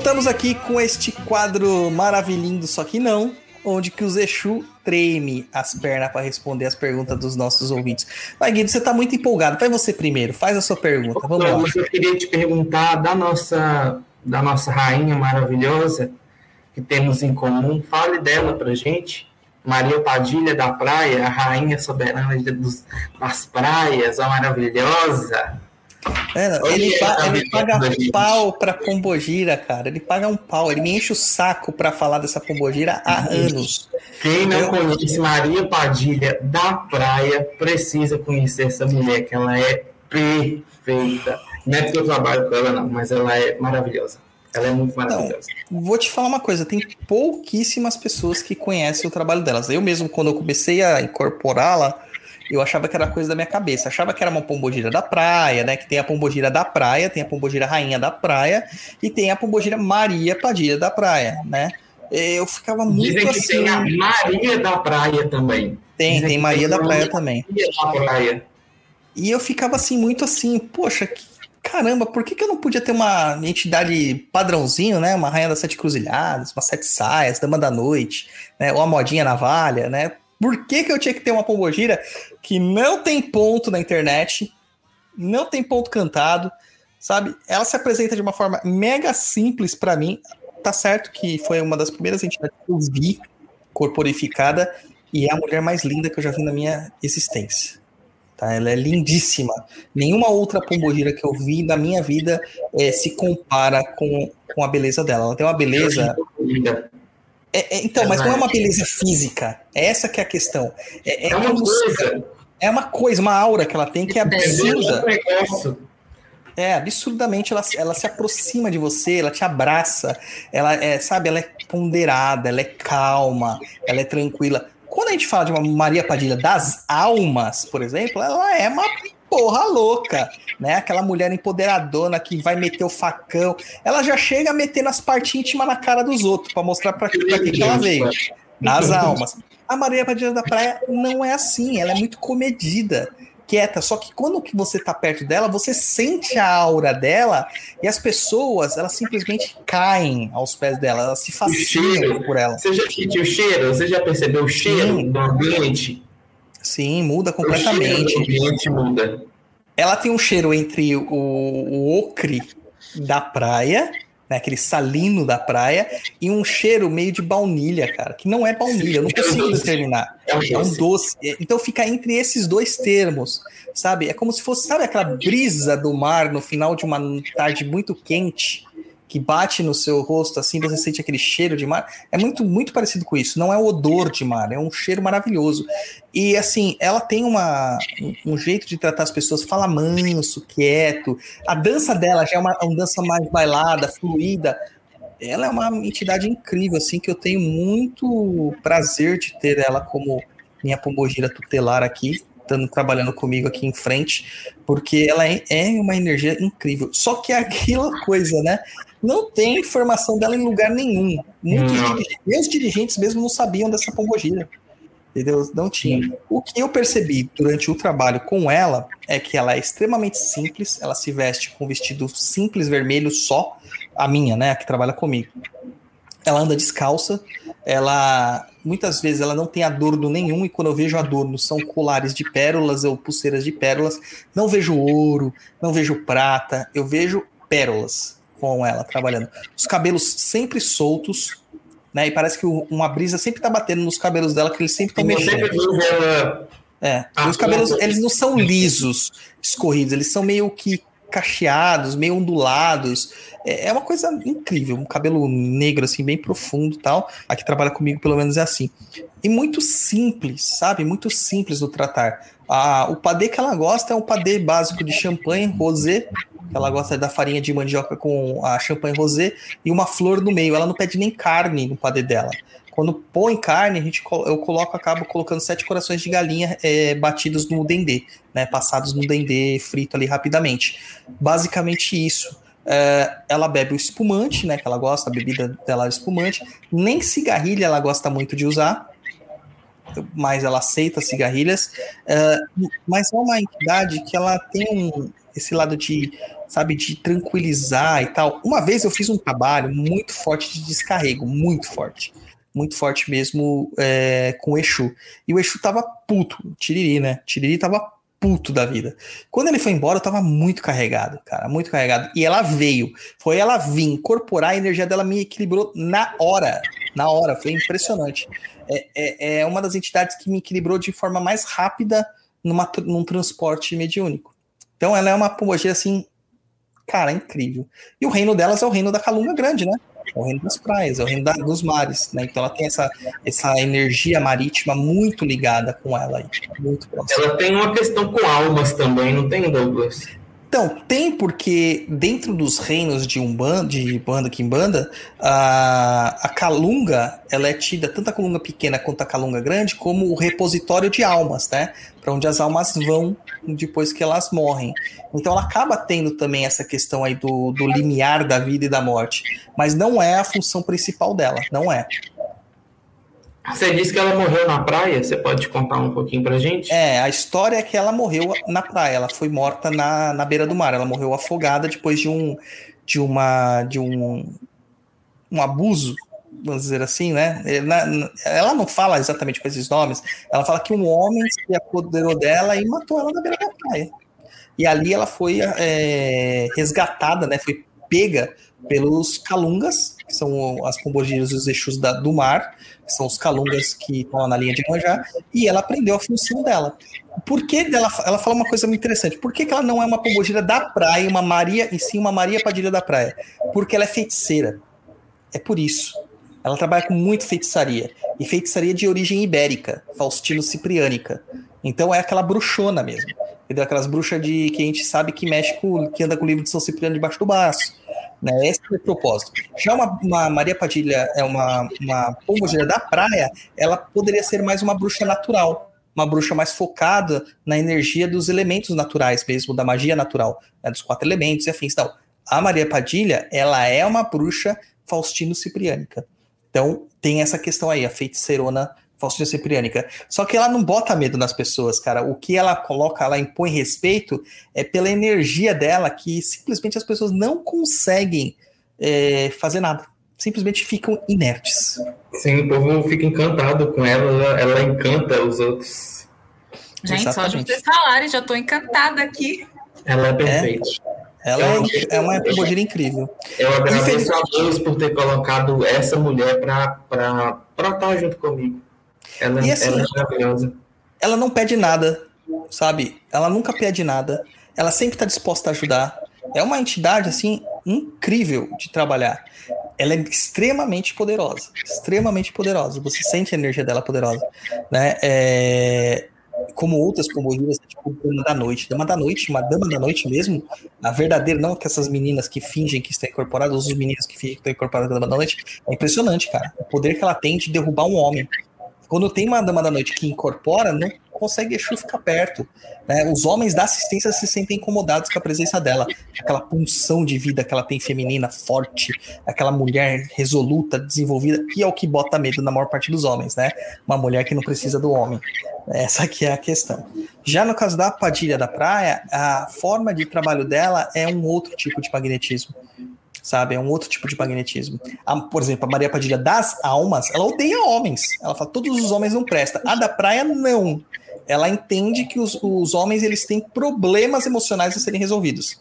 Voltamos aqui com este quadro maravilhoso, só que não, onde que o Zexu treme as pernas para responder as perguntas dos nossos ouvintes. Vai, Guido, você está muito empolgado. Vai você primeiro, faz a sua pergunta. Vamos não, lá. Eu queria te perguntar da nossa, da nossa rainha maravilhosa que temos em comum. Fale dela para gente. Maria Padilha da Praia, a rainha soberana das praias, a maravilhosa. É, ele, pa ele paga pau pra Pombogira, cara. Ele paga um pau. Ele me enche o saco pra falar dessa Pombogira há anos. Quem não conhece Maria Padilha da Praia precisa conhecer essa mulher, que ela é perfeita. Não é porque eu trabalho com ela, não, mas ela é maravilhosa. Ela é muito maravilhosa. Não, vou te falar uma coisa: tem pouquíssimas pessoas que conhecem o trabalho delas. Eu mesmo, quando eu comecei a incorporá-la eu achava que era coisa da minha cabeça. Achava que era uma pombogira da praia, né? Que tem a pombogira da praia, tem a pombogira rainha da praia e tem a pombogira Maria Padilha da praia, né? Eu ficava muito Dizem que assim... tem a Maria da praia também. Tem, Dizem tem Maria da praia também. Da praia. E eu ficava assim, muito assim, poxa, que, caramba, por que, que eu não podia ter uma entidade padrãozinho, né? Uma rainha das sete cruzilhadas, uma sete saias, dama da noite, né? Ou a modinha navalha, né? Por que, que eu tinha que ter uma pombogira que não tem ponto na internet, não tem ponto cantado, sabe? Ela se apresenta de uma forma mega simples para mim. Tá certo que foi uma das primeiras entidades que eu vi corporificada e é a mulher mais linda que eu já vi na minha existência. Tá? Ela é lindíssima. Nenhuma outra pombogira que eu vi na minha vida é, se compara com, com a beleza dela. Ela tem uma beleza é, é, então, mas não é uma beleza física. É essa que é a questão. É, é, é uma coisa. É uma coisa, uma aura que ela tem que é absurda. É, absurdamente ela, ela se aproxima de você, ela te abraça, ela é, sabe, ela é ponderada, ela é calma, ela é tranquila. Quando a gente fala de uma Maria Padilha das almas, por exemplo, ela é uma porra louca, né? Aquela mulher empoderadona que vai meter o facão. Ela já chega metendo as partes íntimas na cara dos outros para mostrar para que, que, que ela veio. Nas almas. A Maria Padilha da Praia não é assim, ela é muito comedida, quieta. Só que quando você tá perto dela, você sente a aura dela e as pessoas, elas simplesmente caem aos pés dela, elas se fascinam por ela. Você já sentiu o cheiro? Você já percebeu o cheiro Sim. do ambiente? Sim, muda completamente. O ambiente muda. Ela tem um cheiro entre o, o ocre da praia, né, aquele salino da praia, e um cheiro meio de baunilha, cara, que não é baunilha, eu não [LAUGHS] consigo determinar. É um, é um doce. Então fica entre esses dois termos, sabe? É como se fosse, sabe aquela brisa do mar no final de uma tarde muito quente, que bate no seu rosto, assim, você sente aquele cheiro de mar. É muito, muito parecido com isso. Não é o odor de mar, é um cheiro maravilhoso. E, assim, ela tem uma, um jeito de tratar as pessoas, fala manso, quieto. A dança dela já é uma, uma dança mais bailada, fluida. Ela é uma entidade incrível, assim, que eu tenho muito prazer de ter ela como minha pombogira tutelar aqui trabalhando comigo aqui em frente, porque ela é, é uma energia incrível. Só que é aquela coisa, né? Não tem informação dela em lugar nenhum. Muitos dirigentes, meus dirigentes mesmo não sabiam dessa pombogira. Entendeu? Não tinha. O que eu percebi durante o trabalho com ela é que ela é extremamente simples, ela se veste com um vestido simples vermelho só, a minha, né, a que trabalha comigo. Ela anda descalça, ela muitas vezes ela não tem adorno nenhum, e quando eu vejo adorno são colares de pérolas ou pulseiras de pérolas. Não vejo ouro, não vejo prata, eu vejo pérolas com ela trabalhando. Os cabelos sempre soltos, né? E parece que uma brisa sempre tá batendo nos cabelos dela, que eles sempre estão mexendo. É, ah, os cabelos, eles não são lisos, escorridos, eles são meio que cacheados, meio ondulados. É, é uma coisa incrível, um cabelo negro, assim, bem profundo tal. Aqui trabalha comigo, pelo menos é assim. E muito simples, sabe? Muito simples no tratar. O padê que ela gosta é um padê básico de champanhe, rosé. Ela gosta da farinha de mandioca com a champanhe rosé e uma flor no meio. Ela não pede nem carne no padê dela. Quando põe carne, a gente, eu coloco, acabo colocando sete corações de galinha é, batidos no dendê, né? Passados no dendê frito ali rapidamente. Basicamente isso. É, ela bebe o espumante, né? Que ela gosta, a bebida dela é espumante. Nem cigarrilha ela gosta muito de usar, mas ela aceita cigarrilhas. É, mas é uma entidade que ela tem um, esse lado de, sabe, de tranquilizar e tal. Uma vez eu fiz um trabalho muito forte de descarrego, muito forte muito forte mesmo é, com o Exu. E o Exu tava puto, Tiriri, né? Tiriri tava puto da vida. Quando ele foi embora, eu tava muito carregado, cara, muito carregado. E ela veio, foi ela vir, incorporar a energia dela, me equilibrou na hora, na hora, foi impressionante. É, é, é uma das entidades que me equilibrou de forma mais rápida numa, num transporte mediúnico. Então ela é uma pombogira assim, cara, incrível. E o reino delas é o reino da Calunga Grande, né? É o reino das praias, é o reino da, dos mares, né? Então ela tem essa, essa energia marítima muito ligada com ela aí, muito. Ela tem uma questão com almas também, não tem, Douglas? Então, tem porque dentro dos reinos de Umbanda, de Banda Kimbanda, a, a Calunga, ela é tida, tanto a Calunga pequena quanto a Calunga grande, como o repositório de almas, né? Para onde as almas vão depois que elas morrem. Então ela acaba tendo também essa questão aí do, do limiar da vida e da morte. Mas não é a função principal dela, não é. Você disse que ela morreu na praia, você pode contar um pouquinho pra gente? É, a história é que ela morreu na praia, ela foi morta na, na beira do mar, ela morreu afogada depois de um de uma de um, um abuso, vamos dizer assim, né? Ela não fala exatamente com esses nomes, ela fala que um homem se apoderou dela e matou ela na beira da praia. E ali ela foi é, resgatada, né? Foi pega pelos calungas, que são as pombogiras e os eixos da, do mar, que são os calungas que estão na linha de manjar, e ela aprendeu a função dela. Por que dela, ela fala uma coisa muito interessante. Por que, que ela não é uma pombogira da praia, uma Maria, e sim uma Maria Padilha da praia? Porque ela é feiticeira. É por isso. Ela trabalha com muito feitiçaria. E feitiçaria de origem ibérica, Faustino Cipriânica. Então é aquela bruxona mesmo. Entendeu? Aquelas bruxas de que a gente sabe que mexe com, que anda com o livro de São Cipriano debaixo do braço. Né? Esse é o propósito. Já uma, uma Maria Padilha, é uma, uma pombogira da praia, ela poderia ser mais uma bruxa natural, uma bruxa mais focada na energia dos elementos naturais mesmo, da magia natural, né? dos quatro elementos e afins. Então, a Maria Padilha, ela é uma bruxa Faustino Cipriânica. Então, tem essa questão aí, a feiticeirona Faustina Cipriânica. Só que ela não bota medo nas pessoas, cara. O que ela coloca, ela impõe respeito é pela energia dela que simplesmente as pessoas não conseguem é, fazer nada. Simplesmente ficam inertes. Sim, o povo fica encantado com ela, ela, ela encanta os outros. Gente, Exatamente. só de vocês falarem, já estou encantada aqui. Ela é perfeita. É, ela é, é uma pombogira incrível. Eu agradeço a Deus por ter colocado essa mulher para estar junto comigo. Ela, e assim, ela é maravilhosa. Ela não pede nada, sabe? Ela nunca pede nada. Ela sempre está disposta a ajudar. É uma entidade, assim, incrível de trabalhar. Ela é extremamente poderosa. Extremamente poderosa. Você sente a energia dela poderosa. Né? É, como outras pombogiras, tipo Dama da Noite. Dama da Noite, uma Dama da Noite mesmo, a verdadeira, não que essas meninas que fingem que estão incorporadas, os meninos que fingem que estão incorporadas na Dama da Noite, é impressionante, cara. O poder que ela tem de derrubar um homem. Quando tem uma dama da noite que incorpora, não consegue Exu ficar perto. Né? Os homens da assistência se sentem incomodados com a presença dela. Aquela punção de vida que ela tem feminina, forte, aquela mulher resoluta, desenvolvida, que é o que bota medo na maior parte dos homens, né? Uma mulher que não precisa do homem. Essa aqui é a questão. Já no caso da Padilha da Praia, a forma de trabalho dela é um outro tipo de magnetismo sabe? É um outro tipo de magnetismo. A, por exemplo, a Maria Padilha das almas, ela odeia homens. Ela fala, todos os homens não prestam. A da praia, não. Ela entende que os, os homens eles têm problemas emocionais a serem resolvidos.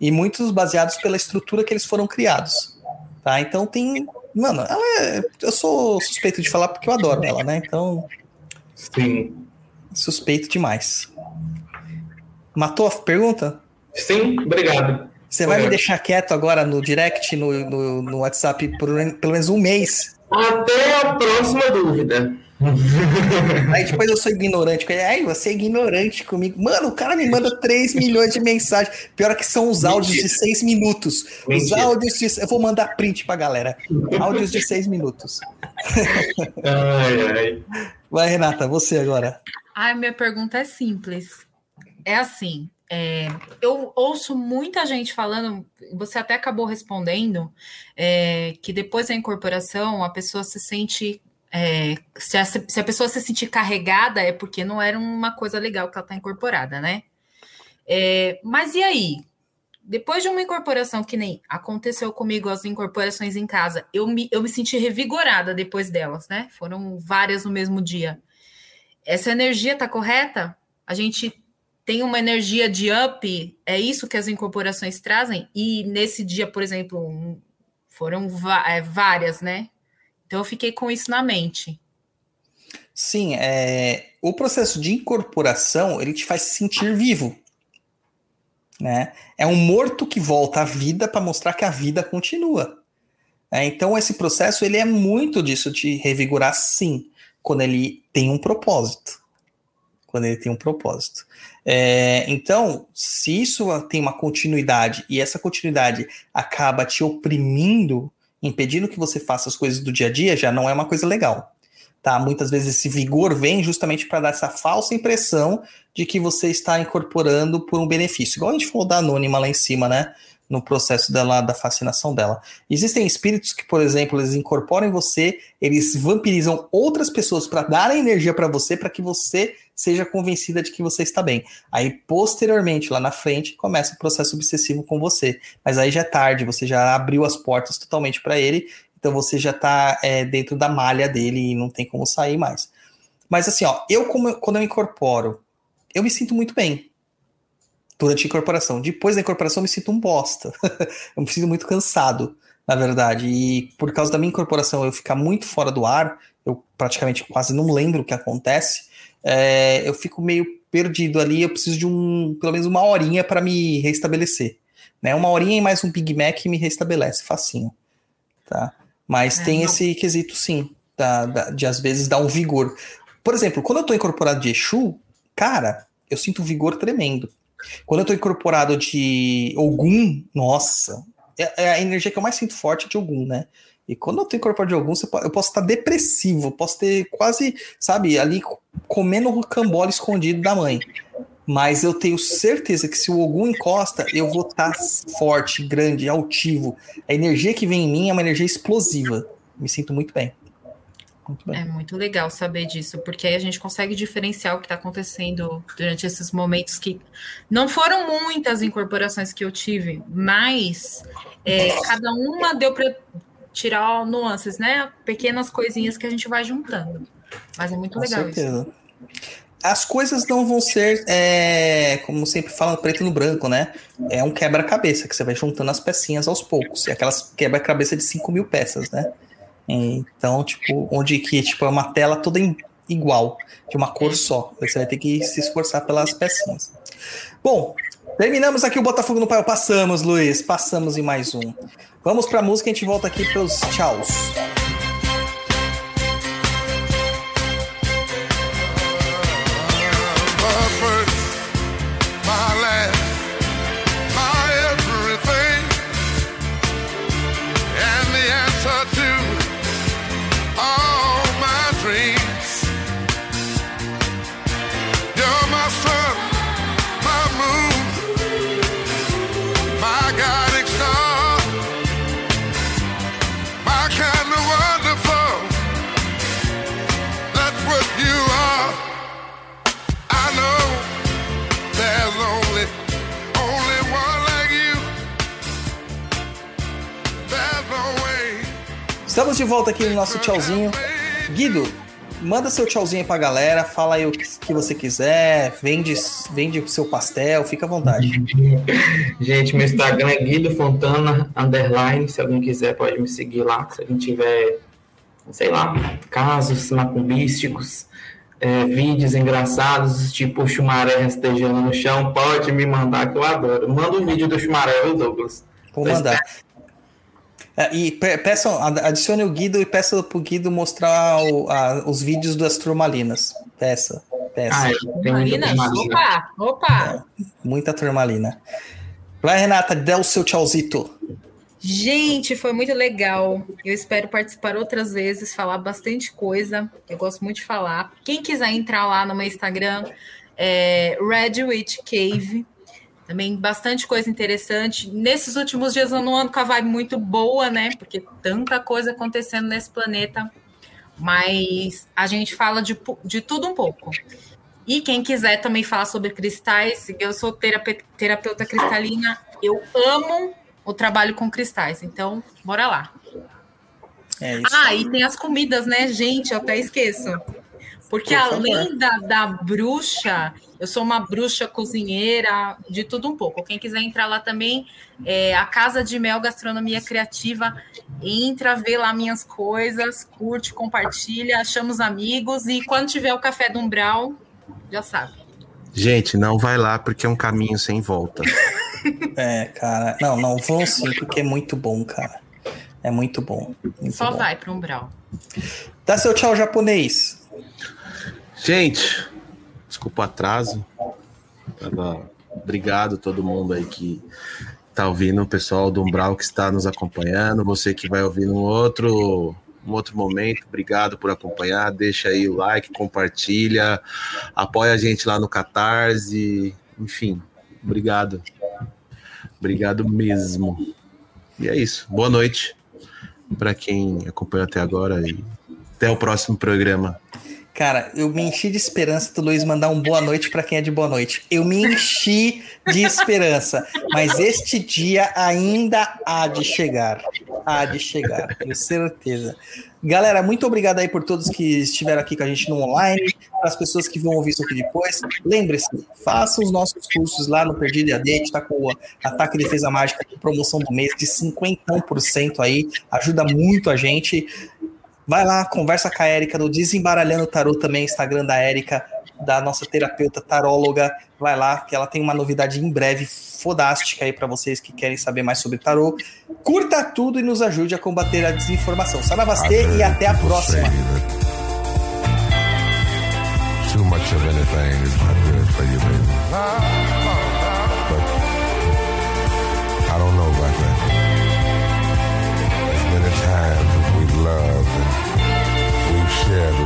E muitos baseados pela estrutura que eles foram criados. Tá? Então tem. Mano, ela é, eu sou suspeito de falar porque eu adoro ela, né? Então. Sim. Suspeito demais. Matou a pergunta? Sim, obrigado. Você vai me deixar quieto agora no direct, no, no, no WhatsApp, por pelo menos um mês? Até a próxima dúvida. [LAUGHS] Aí depois eu sou ignorante. Aí você é ignorante comigo. Mano, o cara me manda 3 [LAUGHS] milhões de mensagens. Pior que são os áudios Mentira. de 6 minutos. Mentira. Os áudios de. Eu vou mandar print pra galera. Áudios de 6 minutos. [LAUGHS] ai, ai. Vai, Renata, você agora. Ai, minha pergunta é simples. É assim: é, eu ouço muita gente falando, você até acabou respondendo, é, que depois da incorporação a pessoa se sente. É, se, a, se, a, pessoa se sentir carregada é porque não era uma coisa legal que ela está incorporada, né? É, mas e aí? Depois de uma incorporação que nem aconteceu comigo, as incorporações em casa, eu me, eu me senti revigorada depois delas, né? Foram várias no mesmo dia. Essa energia tá correta? A gente tem uma energia de up, é isso que as incorporações trazem, e nesse dia, por exemplo, foram é, várias, né? Então eu fiquei com isso na mente. Sim, é, o processo de incorporação ele te faz se sentir vivo. Né? É um morto que volta à vida para mostrar que a vida continua. É, então esse processo ele é muito disso de revigorar, sim, quando ele tem um propósito. Quando ele tem um propósito. É, então, se isso tem uma continuidade e essa continuidade acaba te oprimindo, impedindo que você faça as coisas do dia a dia, já não é uma coisa legal. Tá? Muitas vezes esse vigor vem justamente para dar essa falsa impressão de que você está incorporando por um benefício. Igual a gente falou da anônima lá em cima, né? No processo dela, da fascinação dela. Existem espíritos que, por exemplo, eles incorporam você, eles vampirizam outras pessoas para dar energia para você, para que você seja convencida de que você está bem. Aí, posteriormente, lá na frente, começa o processo obsessivo com você. Mas aí já é tarde, você já abriu as portas totalmente para ele, então você já está é, dentro da malha dele e não tem como sair mais. Mas assim, ó, eu como, quando eu incorporo, eu me sinto muito bem durante a incorporação. Depois da incorporação, eu me sinto um bosta. [LAUGHS] eu me sinto muito cansado, na verdade. E por causa da minha incorporação, eu ficar muito fora do ar, eu praticamente quase não lembro o que acontece. É, eu fico meio perdido ali. Eu preciso de um, pelo menos uma horinha para me restabelecer. Né? Uma horinha e mais um Big Mac me restabelece, facinho. Tá? Mas é, tem não. esse quesito, sim, da, da, de às vezes dar um vigor. Por exemplo, quando eu tô incorporado de Exu, cara, eu sinto um vigor tremendo. Quando eu tô incorporado de Ogum, nossa, é, é, a energia que eu mais sinto forte de Ogum, né? E quando eu tô incorporado de Ogum, eu posso estar depressivo, posso ter quase, sabe, ali comendo o rocambole escondido da mãe. Mas eu tenho certeza que se o Ogum encosta, eu vou estar forte, grande, altivo. A energia que vem em mim é uma energia explosiva. Me sinto muito bem. Muito é muito legal saber disso, porque aí a gente consegue diferenciar o que está acontecendo durante esses momentos que não foram muitas incorporações que eu tive, mas é, cada uma deu para tirar nuances, né? Pequenas coisinhas que a gente vai juntando. Mas é muito Com legal certeza. isso. As coisas não vão ser, é, como sempre falam, preto no branco, né? É um quebra-cabeça que você vai juntando as pecinhas aos poucos. É aquelas quebra-cabeça de 5 mil peças, né? Então, tipo, onde que tipo, é uma tela toda igual, de uma cor só. Você vai ter que se esforçar pelas pecinhas. Bom, terminamos aqui o Botafogo no Pai. Passamos, Luiz, passamos em mais um. Vamos para a música e a gente volta aqui para os tchauz. Volta aqui no nosso tchauzinho. Guido, manda seu tchauzinho pra galera, fala aí o que você quiser, vende, vende o seu pastel, fica à vontade. [LAUGHS] Gente, meu Instagram é Guido Fontana, underline, se alguém quiser pode me seguir lá, se alguém tiver, sei lá, casos macumbísticos, é, vídeos engraçados, tipo chumaré rastejando no chão, pode me mandar que eu adoro. Manda um vídeo do chumaré, viu, Douglas? Vou mandar. É, e peçam, adicione o Guido e peça pro Guido mostrar o, a, os vídeos das turmalinas. Peça, peça. Ah, turmalina? Opa, opa! É, muita turmalina. Vai, Renata, dê o seu tchauzito. Gente, foi muito legal. Eu espero participar outras vezes, falar bastante coisa. Eu gosto muito de falar. Quem quiser entrar lá no meu Instagram, é Red Witch Cave. Também bastante coisa interessante. Nesses últimos dias eu não ando com a vibe muito boa, né? Porque tanta coisa acontecendo nesse planeta. Mas a gente fala de, de tudo um pouco. E quem quiser também falar sobre cristais, eu sou terapeuta, terapeuta cristalina, eu amo o trabalho com cristais. Então, bora lá. É ah, e tem as comidas, né, gente? Eu até esqueço. Porque além da, da bruxa, eu sou uma bruxa cozinheira, de tudo um pouco. Quem quiser entrar lá também, é a Casa de Mel Gastronomia Criativa. Entra, vê lá minhas coisas, curte, compartilha, chama os amigos. E quando tiver o café do Umbral, já sabe. Gente, não vai lá porque é um caminho sem volta. [LAUGHS] É, cara. Não, não, vão sim, porque é muito bom, cara. É muito bom. Muito Só bom. vai para um brau. Dá seu tchau japonês. Gente, desculpa o atraso. Tava... Obrigado a todo mundo aí que tá ouvindo, o pessoal do Umbral que está nos acompanhando, você que vai ouvir num outro, um outro momento, obrigado por acompanhar, deixa aí o like, compartilha, apoia a gente lá no Catarse, enfim, obrigado. Obrigado mesmo. E é isso. Boa noite para quem acompanhou até agora e até o próximo programa. Cara, eu me enchi de esperança do Luiz mandar um boa noite para quem é de boa noite. Eu me enchi de esperança, mas este dia ainda há de chegar. Há de chegar, tenho certeza. Galera, muito obrigado aí por todos que estiveram aqui com a gente no online, para as pessoas que vão ouvir isso aqui depois. Lembre-se, façam os nossos cursos lá no Perdido EAD, a gente tá com o Ataque Defesa Mágica promoção do mês de 50% aí, ajuda muito a gente. Vai lá, conversa com a Érica do Desembaralhando Tarô também, Instagram da Érica, da nossa terapeuta taróloga. Vai lá, que ela tem uma novidade em breve fodástica aí para vocês que querem saber mais sobre tarô. Curta tudo e nos ajude a combater a desinformação. Saravastê e até a próxima. Yeah.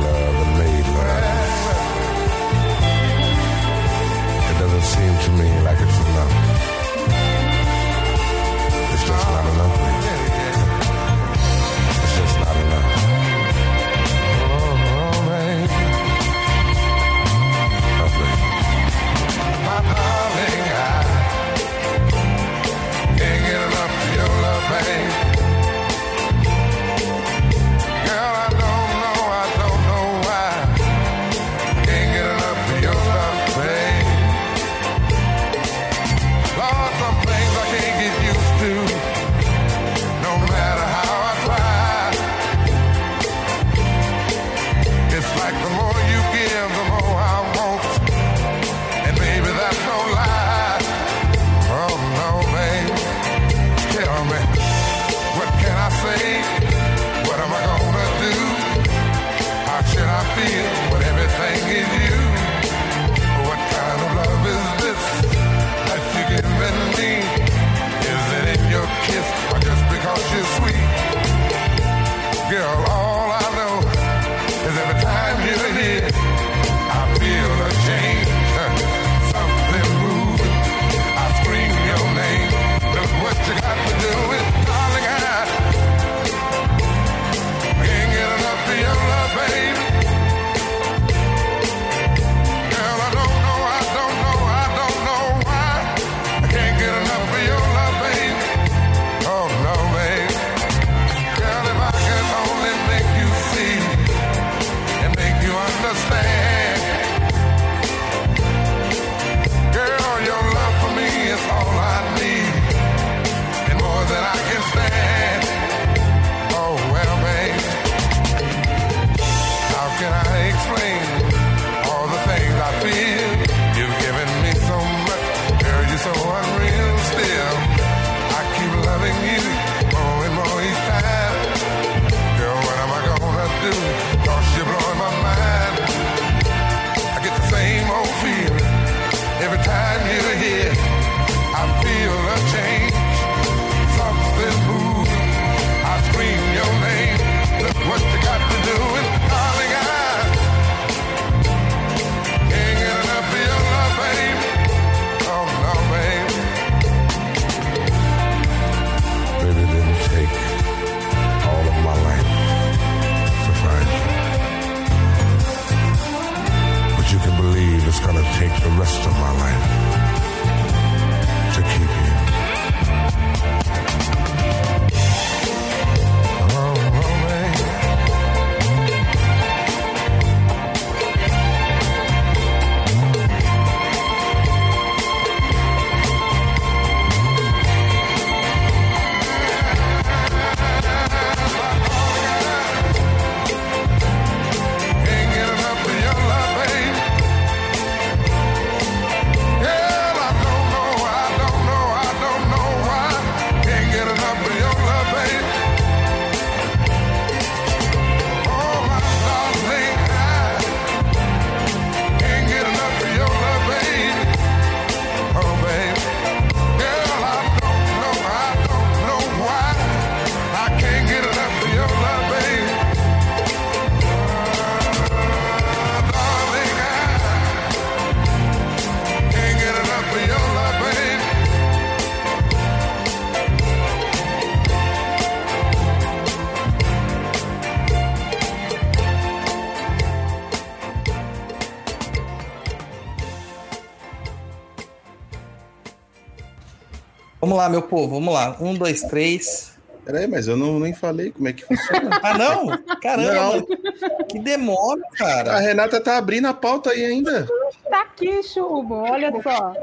Lá, meu povo, vamos lá. Um, dois, três. Peraí, mas eu não, nem falei como é que funciona. [LAUGHS] ah, não? Caramba! Não. Que demora, cara. A Renata tá abrindo a pauta aí ainda. Tá aqui, Chubo, olha só.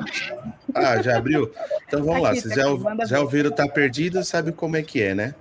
Ah, já abriu? Então vamos tá lá. Vocês tá já, já ouviram Tá Perdido, sabe como é que é, né?